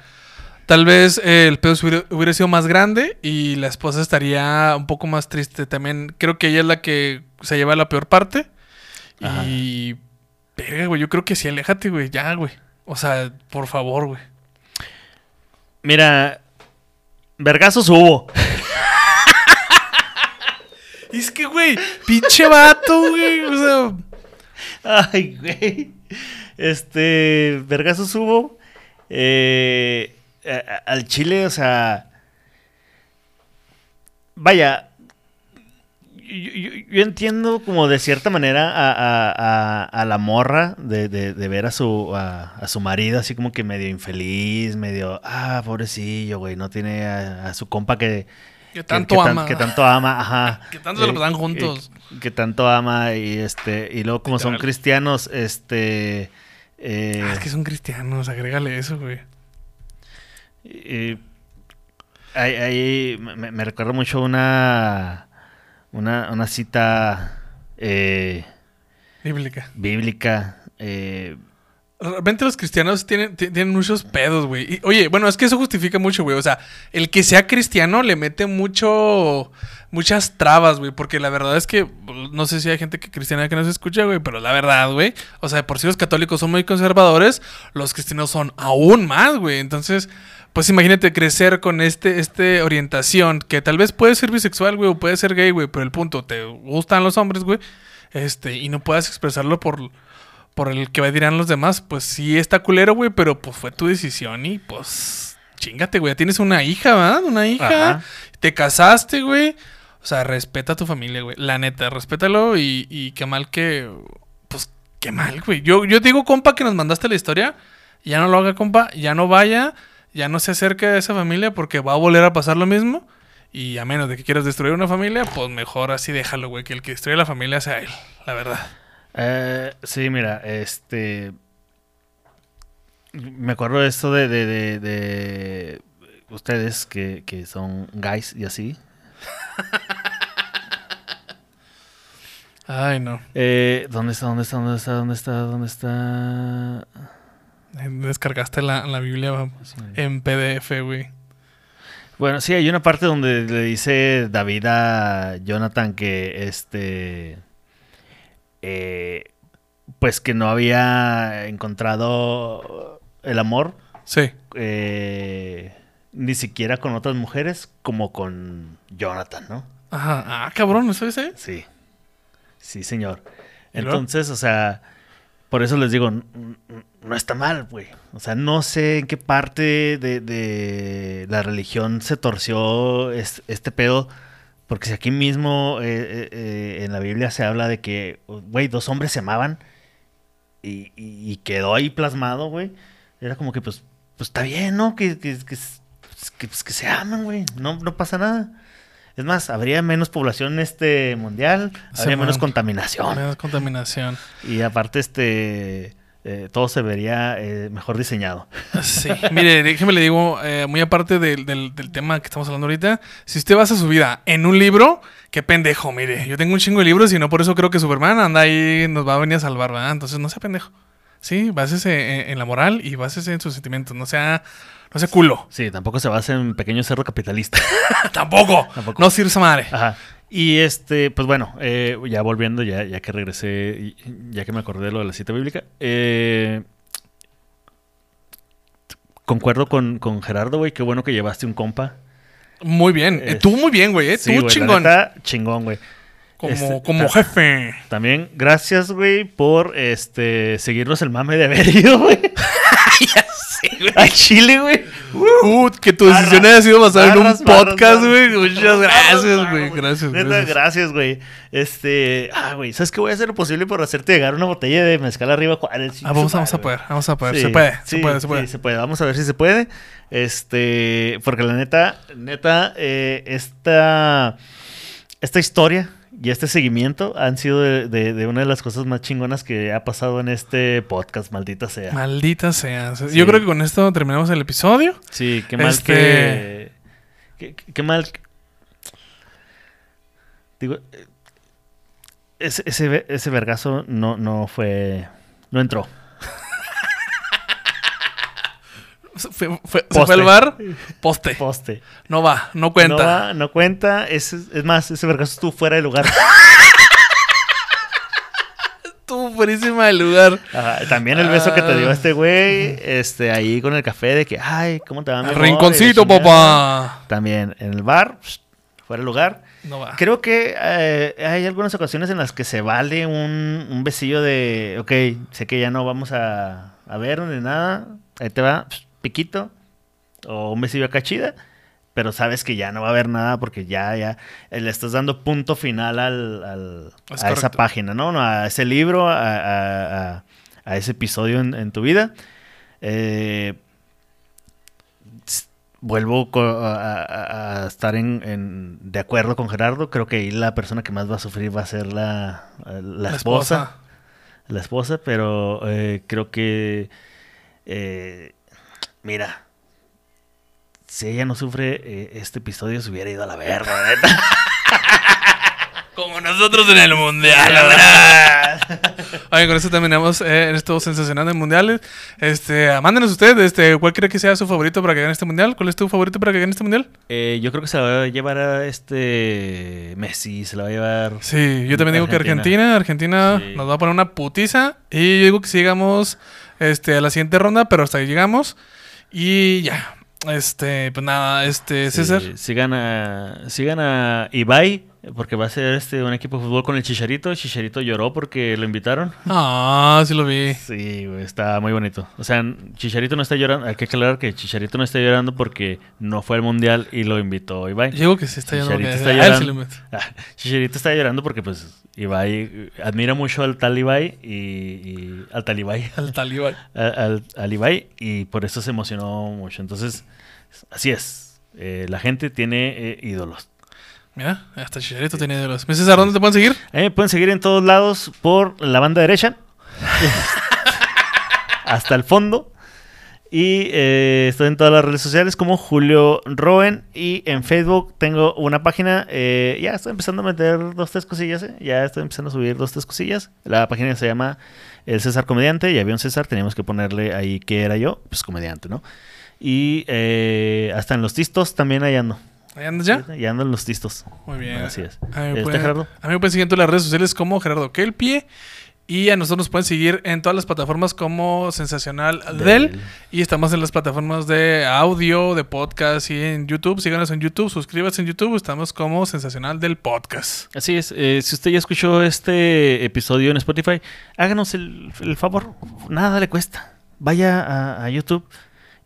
tal vez eh, el pedo hubiera, hubiera sido más grande y la esposa estaría un poco más triste. También creo que ella es la que se lleva la peor parte. Ajá. Y. Verga, güey, yo creo que sí, aléjate, güey, ya, güey. O sea, por favor, güey. Mira, vergazos hubo. Es que, güey, pinche vato, güey. O sea, Ay, güey. Este, vergazos hubo. Eh, a- a- al Chile, o sea. Vaya. Yo, yo- yo entiendo como de cierta manera a, a- a- a la morra de, de- de ver a su, a, su marido así como que medio infeliz, medio, ah, pobrecillo, güey, no tiene a, su compa que, que tanto que ama. que tanto ama, ajá. Que tanto se lo Eh, pasan juntos. Que, tanto ama y este y luego como son cristianos, este eh, Ah, es que son cristianos, agrégale eso, güey. Eh, ahí, ahí me, me recuerda mucho una una, una cita eh, Bíblica. bíblica. eh, Realmente los cristianos tienen, ti- tienen muchos pedos, güey. Oye, bueno, es que eso justifica mucho, güey. O sea, el que sea cristiano le mete mucho. Muchas trabas, güey. Porque la verdad es que. No sé si hay gente que cristiana que no se escucha, güey. Pero la verdad, güey. O sea, por si los católicos son muy conservadores, los cristianos son aún más, güey. Entonces. Pues imagínate crecer con este, este orientación que tal vez puede ser bisexual, güey, o puede ser gay, güey, pero el punto, te gustan los hombres, güey, este, y no puedas expresarlo por, por el que dirán los demás, pues sí está culero, güey, pero pues fue tu decisión y pues chingate, güey. Tienes una hija, ¿verdad? Una hija. Ajá. Te casaste, güey. O sea, respeta a tu familia, güey. La neta, respétalo y, y qué mal que... Pues qué mal, güey. Yo, yo digo, compa, que nos mandaste la historia. Ya no lo haga, compa. Ya no vaya. Ya no se acerque a esa familia porque va a volver a pasar lo mismo. Y a menos de que quieras destruir una familia, pues mejor así déjalo, güey. Que el que destruye la familia sea él, la verdad. Eh, sí, mira, este. Me acuerdo de esto de, de, de- de ustedes que, que son guys y así. Ay, no. Eh, ¿Dónde está? ¿Dónde está? ¿Dónde está? ¿Dónde está? ¿Dónde está? Descargaste la, la Biblia en PDF, güey. Bueno, sí, hay una parte donde le dice David a Jonathan que este. eh, pues que no había encontrado el amor Sí. eh, ni siquiera con otras mujeres como con Jonathan, ¿no? Ajá. Ah, cabrón, ¿eso dice? Sí. Sí, señor. Entonces, o sea, por eso les digo, no está mal, güey. O sea, no sé en qué parte de, de la religión se torció es- este pedo. Porque si aquí mismo eh, eh, eh, en la Biblia se habla de que, güey, dos hombres se amaban y, quedó ahí plasmado, güey. Era como que, pues, pues está bien, ¿no? Que, que, que, que, pues, que se aman, güey. No, no pasa nada. Es más, habría menos población este mundial, habría menos contaminación. Menos contaminación. Y aparte, este, eh, todo se vería eh, mejor diseñado. Sí. Mire, déjeme le digo, eh, muy aparte del, del- del tema que estamos hablando ahorita, si usted basa su vida en un libro, qué pendejo, mire. Yo tengo un chingo de libros y no por eso creo que Superman anda ahí, nos va a venir a salvar, ¿verdad? Entonces no sea pendejo. Sí, básese en, en la moral y básese en sus sentimientos. No sea, no sea culo. Sí, tampoco se basa en pequeño cerro capitalista. Tampoco. Tampoco. No sirve esa madre. Ajá. Y este, pues bueno, eh, ya volviendo, ya, ya que regresé, ya que me acordé de lo de la cita bíblica, eh, concuerdo con, con Gerardo, güey, qué bueno que llevaste un compa. Muy bien. Eh, tú muy bien, güey. eh. Sí, tú güey, la chingón. neta, chingón, güey. como este, como jefe. También, gracias, güey, por este seguirnos el mame de haber ido, güey. A Chile, güey. Uh, que tu decisión Barras, haya sido basada en un barras, podcast, güey. Muchas gracias, güey. Gracias, Neta, gracias. gracias, güey. Este, ah, güey, ¿sabes qué voy a hacer lo posible por hacerte llegar una botella de mezcal arriba? Ah, vamos, vamos a poder, vamos a poder. Sí, se puede, sí, se puede, se puede. sí, se puede. Vamos a ver si se puede. Este, porque la neta, neta, eh, esta, esta historia y este seguimiento han sido de, de- de una de las cosas más chingonas que ha pasado en este podcast, maldita sea. Maldita sea. Sí. Yo creo que con esto terminamos el episodio. Sí, qué mal Este- que, qué, qué mal. Digo, eh, ese, ese, ese vergazo no, no fue, no entró. Se fue, fue- se fue al bar, poste. Poste. No va, no cuenta. No, va, no cuenta. Es, es más, ese vergazo estuvo fuera de lugar. Estuvo fuerísima el lugar. Ajá, también el beso que te dio este güey, este, ahí con el café de que, ay, ¿cómo te va? mi rinconcito, papá. También en el bar, fuera de lugar. No va. Creo que eh, hay algunas ocasiones en las que se vale un, un besillo de, ok, sé que ya no vamos a, a ver ni nada, ahí te va, piquito, o un besillo acá chida, pero sabes que ya no va a haber nada porque ya, ya eh, le estás dando punto final al, al- Es a esa página, ¿no? No, A ese libro, a, a- a- a ese episodio en, en tu vida. Eh, vuelvo a, estar en, en- de acuerdo con Gerardo. Creo que ahí la persona que más va a sufrir va a ser la, la esposa. La esposa, pero eh, creo que. eh, mira. Si ella no sufre, eh, este episodio se hubiera ido a la verga, neta. Como nosotros en el mundial. La verdad. Oye, con eso terminamos eh, en esto sensacional de mundiales. Este, mándenos ustedes, este, ¿cuál cree que sea su favorito para que gane este mundial? ¿Cuál es tu favorito para que gane este mundial? Eh, yo creo que se la va a llevar a este Messi, se la va a llevar. Sí, yo también digo que Argentina, Argentina Sí. nos va a poner una putiza. Y yo digo que sigamos este, a la siguiente ronda, pero hasta ahí llegamos. Y ya. Este, pues nada, este, César. Sí, sigan a, sigan a Ibai, porque va a ser este un equipo de fútbol con el Chicharito. El Chicharito lloró porque lo invitaron. Ah, sí lo vi. Sí, güey, está muy bonito. O sea, Chicharito no está llorando. Hay que aclarar que Chicharito no está llorando porque no fue al mundial y lo invitó Ibai. Digo que sí está llorando. Chicharito está llorando. Ah, Chicharito está llorando porque, pues, Ibai admira mucho al tal Ibai y, y- al tal Ibai, Al talibán. a- al, al Ibai y por eso se emocionó mucho. Entonces, así es. Eh, la gente tiene eh, ídolos. Mira, hasta Chicharito tiene de los. César, ¿dónde te pueden seguir? A mí me pueden seguir en todos lados por la banda derecha. hasta el fondo. Y eh, estoy en todas las redes sociales como Julio Roen. Y en Facebook tengo una página. eh, ya estoy empezando a meter dos, tres cosillas. eh, Ya estoy empezando a subir dos, tres cosillas. La página se llama El César Comediante. Y había un César. Teníamos que ponerle ahí que era yo. Pues comediante, ¿no? Y eh, hasta en los tistos también ahí ando. ¿Ahí andas ya? Ya ando en los tistos. Muy bien. Así es. A mí, me pueden, Gerardo. a mí me pueden seguir en todas las redes sociales como Gerardo Kelpie. Y a nosotros nos pueden seguir en todas las plataformas como Sensacional Del. Del. Y estamos en las plataformas de audio, de podcast y en YouTube. Síganos en YouTube, suscríbanse en YouTube. Estamos como Sensacional del Podcast. Así es, eh, si usted ya escuchó este episodio en Spotify, háganos el, el favor, nada le cuesta. Vaya a, a YouTube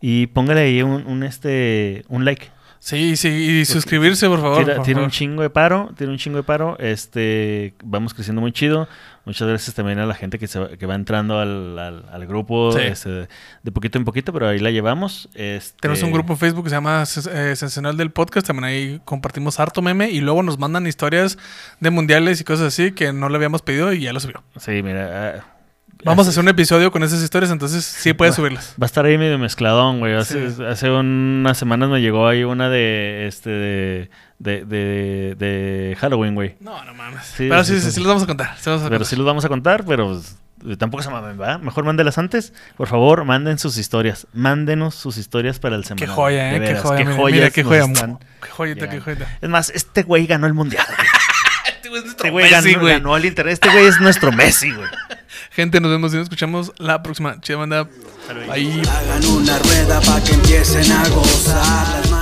y póngale ahí un, un, este un like. Sí, sí, y suscribirse, por favor. Tira, por tira un chingo de paro, tira un chingo de paro. Este, vamos creciendo muy chido. Muchas gracias también a la gente que, se va, que va entrando al, al- al grupo Sí. este, de poquito en poquito, pero ahí la llevamos. Este, Tenemos un grupo en Facebook que se llama eh, Sensacional del Podcast. También ahí compartimos harto meme. Y luego nos mandan historias de mundiales y cosas así que no le habíamos pedido y ya lo subió. Sí, mira. Vamos a hacer un episodio con esas historias, entonces sí puedes subirlas. Va a estar ahí medio mezcladón, güey. Hace, Sí. hace unas semanas me llegó ahí una de este de, de, de, de Halloween, güey. No, no mames. Sí, Pero sí, sí, sí, los vamos a contar. sí los vamos a Pero contar. sí los vamos a contar, pero pues, tampoco se mamen, ¿va? Mejor mándelas antes. Por favor, manden sus historias. Mándenos sus historias para el Qué semanal. joya, ¿eh? Qué joya. Qué mira, qué joya. están Qué joyita, qué. Es más, este güey ganó el mundial. güey. Este Este güey ganó, Messi, güey. ganó el internet. Este güey es nuestro Messi, güey. Gente, nos vemos y nos escuchamos la próxima. Chida banda. Bye. Hagan una rueda para que empiecen a gozar.